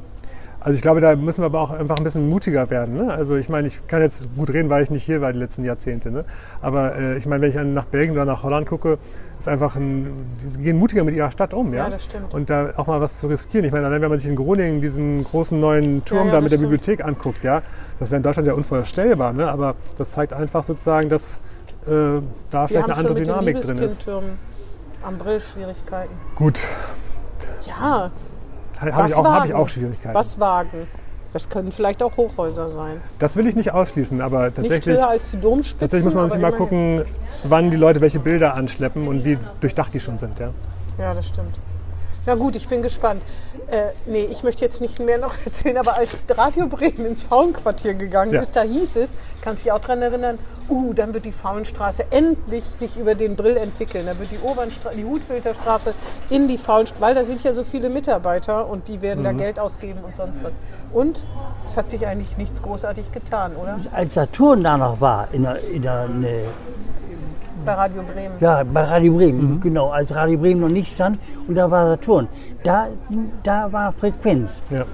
Speaker 4: Also ich glaube, da müssen wir aber auch einfach ein bisschen mutiger werden. Ne? Also ich meine, ich kann jetzt gut reden, weil ich nicht hier war die letzten Jahrzehnte. Ne? Aber äh, ich meine, wenn ich nach Belgien oder nach Holland gucke, ist einfach ein, die gehen mutiger mit ihrer Stadt um. Ja,
Speaker 3: Ja, das stimmt.
Speaker 4: Und da auch mal was zu riskieren. Ich meine, allein wenn man sich in Groningen diesen großen neuen Turm
Speaker 3: Ja, ja,
Speaker 4: da mit der
Speaker 3: stimmt.
Speaker 4: Bibliothek anguckt, ja, das wäre in Deutschland ja unvorstellbar. Ne? Aber das zeigt einfach sozusagen, dass äh, da
Speaker 3: Wir
Speaker 4: vielleicht eine andere Dynamik drin ist.
Speaker 3: Am Brill Schwierigkeiten.
Speaker 4: Gut,
Speaker 3: Ja,
Speaker 4: habe ich, auch- hab ich auch Schwierigkeiten.
Speaker 3: was wagen. Das können vielleicht auch Hochhäuser sein.
Speaker 4: Das will ich nicht ausschließen, aber
Speaker 3: Nicht
Speaker 4: tatsächlich.
Speaker 3: höher als die Domspitzen.
Speaker 4: Tatsächlich muss man sich mal gucken, wann die Leute welche Bilder anschleppen und wie durchdacht die schon sind. Ja?
Speaker 3: Ja, das stimmt. Na gut, ich bin gespannt. Äh, nee, ich möchte jetzt nicht mehr noch [laughs] erzählen, aber als Radio Bremen ins Faulenquartier gegangen
Speaker 4: Ja.
Speaker 3: ist, da hieß es, kannst dich auch daran erinnern, uh, dann wird die Faulenstraße endlich sich über den Brill entwickeln. Da wird die, die Hutfilterstraße in die Faulenstraße, weil da sind ja so viele Mitarbeiter und die werden
Speaker 4: Mhm.
Speaker 3: da Geld ausgeben und sonst was. Und es hat sich eigentlich nichts großartig getan, oder?
Speaker 2: Als Saturn da noch war, in der, in der ne,
Speaker 3: Bei Radio Bremen.
Speaker 2: ja, bei Radio Bremen,
Speaker 4: Mhm.
Speaker 2: genau, als Radio Bremen noch nicht stand und da war Saturn. Da, da war Frequenz.
Speaker 4: Ja.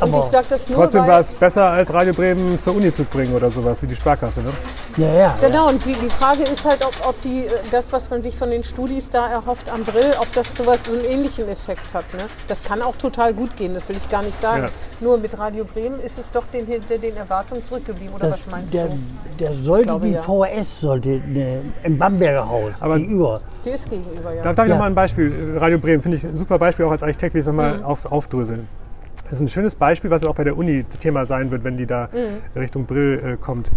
Speaker 3: Und
Speaker 2: Aber,
Speaker 3: ich sage das nur,
Speaker 4: Trotzdem war es besser, als Radio Bremen zur Uni zu bringen oder sowas, wie die Sparkasse. Ne?
Speaker 2: ja, ja, ja.
Speaker 3: Genau, und die, die Frage ist halt, ob, ob die, äh, das, was man sich von den Studis da erhofft am Brill, ob das sowas, so einen ähnlichen Effekt hat. Ne? Das kann auch total gut gehen, das will ich gar nicht sagen.
Speaker 4: Ja.
Speaker 3: Nur mit Radio Bremen ist es doch den, hinter den Erwartungen zurückgeblieben, oder
Speaker 2: Das,
Speaker 3: was meinst
Speaker 2: der,
Speaker 3: du?
Speaker 2: der sollte
Speaker 3: glaube,
Speaker 2: die
Speaker 3: ja.
Speaker 2: VHS sollte ne, im Bamberger Haus
Speaker 4: Aber-
Speaker 2: gegenüber.
Speaker 3: Die ist gegenüber, ja.
Speaker 4: Da darf ich
Speaker 2: Ja.
Speaker 4: noch mal ein Beispiel. Radio Bremen finde ich ein super Beispiel, auch als Architekt, wie ich es nochmal
Speaker 3: Mhm.
Speaker 4: auf, aufdröseln. Das ist ein schönes Beispiel, was auch bei der Uni Thema sein wird, wenn die da
Speaker 3: Mhm.
Speaker 4: Richtung Brill äh, kommt.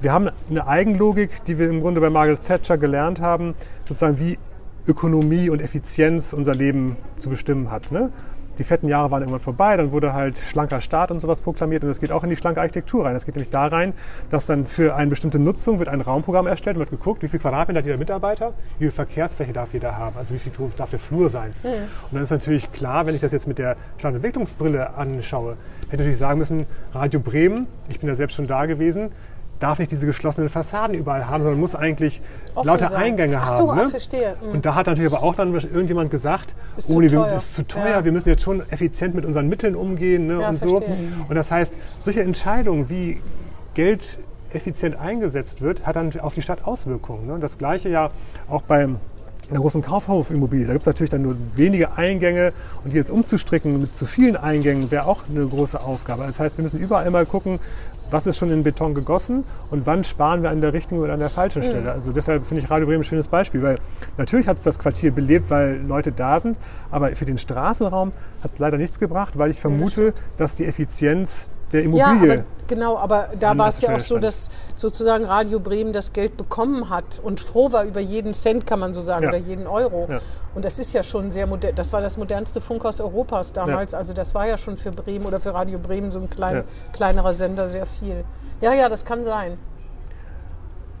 Speaker 4: Wir haben eine Eigenlogik, die wir im Grunde bei Margaret Thatcher gelernt haben, sozusagen wie Ökonomie und Effizienz unser Leben zu bestimmen hat. Ne? Die fetten Jahre waren irgendwann vorbei, dann wurde halt schlanker Staat und sowas proklamiert und das geht auch in die schlanke Architektur rein. Das geht nämlich da rein, dass dann für eine bestimmte Nutzung wird ein Raumprogramm erstellt und wird geguckt, wie viel Quadratmeter hat jeder Mitarbeiter, wie viel Verkehrsfläche darf jeder haben, also wie viel darf der Flur sein. Und dann ist natürlich klar, wenn ich das jetzt mit der Stadtentwicklungsbrille anschaue, hätte ich natürlich sagen müssen, Radio Bremen, ich bin ja selbst schon da gewesen, darf nicht diese geschlossenen Fassaden überall haben, sondern muss eigentlich
Speaker 3: Offen
Speaker 4: lauter
Speaker 3: sein.
Speaker 4: Eingänge
Speaker 3: Ach so,
Speaker 4: haben.
Speaker 3: ah,
Speaker 4: ne?
Speaker 3: verstehe. Mhm.
Speaker 4: Und da hat natürlich aber auch dann irgendjemand gesagt,
Speaker 3: Ist
Speaker 4: oh nee, wir- ist zu teuer,
Speaker 3: Ja.
Speaker 4: wir müssen jetzt schon effizient mit unseren Mitteln umgehen ne,
Speaker 3: Ja,
Speaker 4: und so.
Speaker 3: verstehe.
Speaker 4: Und das heißt, solche Entscheidungen, wie Geld effizient eingesetzt wird, hat dann auf die Stadt Auswirkungen. Ne? Und das gleiche ja auch beim einer großen Kaufhofimmobilie. Da gibt es natürlich dann nur wenige Eingänge und die jetzt umzustricken mit zu vielen Eingängen wäre auch eine große Aufgabe. Das heißt, wir müssen überall mal gucken, was ist schon in Beton gegossen und wann sparen wir an der richtigen oder an der falschen Stelle. Also deshalb finde ich Radio Bremen ein schönes Beispiel, weil natürlich hat es das Quartier belebt, weil Leute da sind, aber für den Straßenraum hat es leider nichts gebracht, weil ich vermute, dass die Effizienz der
Speaker 3: Ja,
Speaker 4: Immobilie
Speaker 3: aber, genau, aber da war es ja auch so, dass sozusagen Radio Bremen das Geld bekommen hat und froh war über jeden Cent, kann man so sagen,
Speaker 4: Ja.
Speaker 3: oder jeden Euro.
Speaker 4: Ja.
Speaker 3: Und das ist ja schon sehr modern. Das war das modernste Funkhaus Europas damals. Also das war ja schon für Bremen oder für Radio Bremen so ein klein,
Speaker 4: Ja.
Speaker 3: kleinerer Sender sehr viel. Ja, ja, das kann sein.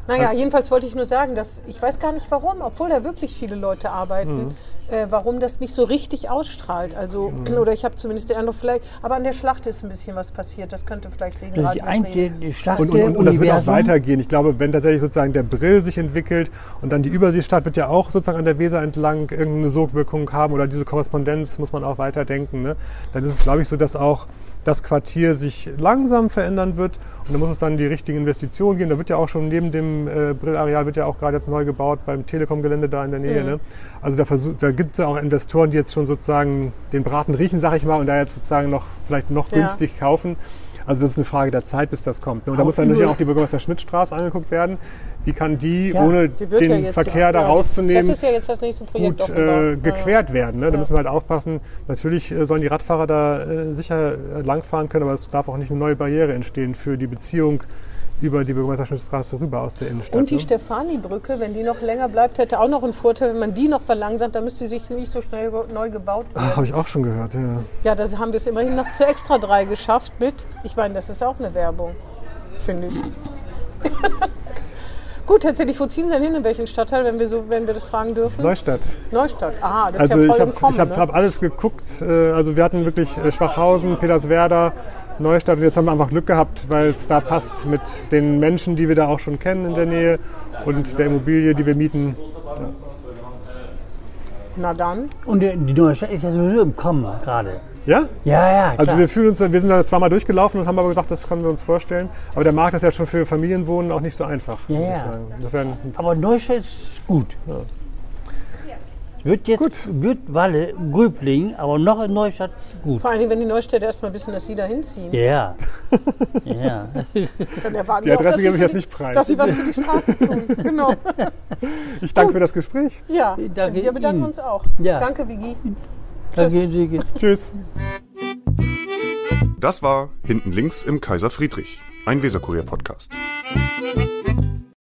Speaker 3: Naja, jedenfalls wollte ich nur sagen, dass ich weiß gar nicht warum, obwohl da wirklich viele Leute arbeiten, äh, warum das nicht so richtig ausstrahlt. Also, oder ich habe zumindest den Eindruck, vielleicht, aber an der Schlacht ist ein bisschen was passiert. Das könnte vielleicht
Speaker 2: Das
Speaker 3: Radio
Speaker 2: die einzige Schlacht
Speaker 4: Und, und, und, und das wird auch weitergehen. Ich glaube, wenn tatsächlich sozusagen der Brill sich entwickelt und dann die Überseestadt wird ja auch sozusagen an der Weser entlang irgendeine Sogwirkung haben oder diese Korrespondenz muss man auch weiterdenken. Ne? Dann ist es, glaube ich, so, dass auch das Quartier sich langsam verändern wird und da muss es dann die richtigen Investitionen geben. Da wird ja auch schon neben dem äh, Brill-Areal wird ja auch gerade jetzt neu gebaut beim Telekom-Gelände da in der Nähe. Ne? Also da, versuch- da gibt es ja auch Investoren, die jetzt schon sozusagen den Braten riechen, sag ich mal, und da jetzt sozusagen noch vielleicht noch
Speaker 3: Ja.
Speaker 4: günstig kaufen. Also das ist eine Frage der Zeit, bis das kommt. Ne? Und da muss dann natürlich auch die Bürgermeister-Schmidt-Straße angeguckt werden. Wie kann die,
Speaker 2: Ja,
Speaker 4: ohne
Speaker 3: Die
Speaker 4: den
Speaker 3: ja
Speaker 4: Verkehr
Speaker 3: ja,
Speaker 4: da rauszunehmen, gut äh, gequert werden. Ne? Da müssen wir halt aufpassen. Natürlich äh, sollen die Radfahrer da äh, sicher äh, langfahren können, aber es darf auch nicht eine neue Barriere entstehen für die Beziehung über die Bürgermeisterstraße rüber aus der Innenstadt.
Speaker 3: Und die
Speaker 4: ne?
Speaker 3: Stefani-Brücke, wenn die noch länger bleibt, hätte auch noch einen Vorteil. Wenn man die noch verlangsamt, dann müsste sie sich nicht so schnell neu gebaut werden.
Speaker 4: Habe ich auch schon gehört, ja.
Speaker 3: Ja, da haben wir es immerhin noch zu Extra 3 geschafft mit. Ich meine, das ist auch eine Werbung, finde ich. [laughs] Gut, Herr Zedlich, wo ziehen Sie denn hin? In welchen Stadtteil, wenn wir, so, wenn wir das fragen dürfen?
Speaker 4: Neustadt.
Speaker 3: Neustadt. Ah, das
Speaker 4: Also
Speaker 3: ist ja
Speaker 4: ich
Speaker 3: voll
Speaker 4: habe
Speaker 3: im Kommen.
Speaker 4: ich hab,
Speaker 3: ne?
Speaker 4: hab alles geguckt. äh, Also wir hatten wirklich äh, Schwachhausen, Peterswerda, Neustadt und jetzt haben wir einfach Glück gehabt, weil es da passt mit den Menschen, die wir da auch schon kennen in der Nähe und der Immobilie, die wir mieten.
Speaker 3: Na dann.
Speaker 2: Und die, die neue Stadt ist ja sowieso im Kommen gerade.
Speaker 4: Ja?
Speaker 2: Ja, ja, klar.
Speaker 4: Also wir fühlen uns, wir sind da zweimal durchgelaufen und haben aber gesagt, das können wir uns vorstellen. Aber der Markt ist ja schon für Familienwohnen auch nicht so einfach.
Speaker 2: Ja, ja.
Speaker 4: Insofern,
Speaker 2: Aber Neustadt ist gut. Wird jetzt, wird Walle, Gröbling, aber noch in Neustadt gut.
Speaker 3: Vor allen Dingen, wenn die Neustädter erstmal wissen, dass sie da hinziehen.
Speaker 2: Ja. [laughs] ja.
Speaker 3: Dann erwarten
Speaker 4: Die Adresse
Speaker 3: dass
Speaker 4: gebe
Speaker 3: sie
Speaker 4: ich jetzt nicht preis.
Speaker 3: Dass sie was für die Straße tun. Genau. [laughs]
Speaker 4: ich danke für das Gespräch.
Speaker 3: Ja,
Speaker 2: Danke
Speaker 3: wir bedanken
Speaker 2: Ihnen.
Speaker 3: uns auch.
Speaker 2: Ja.
Speaker 3: Danke, Vigi.
Speaker 2: Danke, Dicke.
Speaker 4: Tschüss.
Speaker 1: Das war Hinten links im Kaiser Friedrich, ein Weserkurier-Podcast.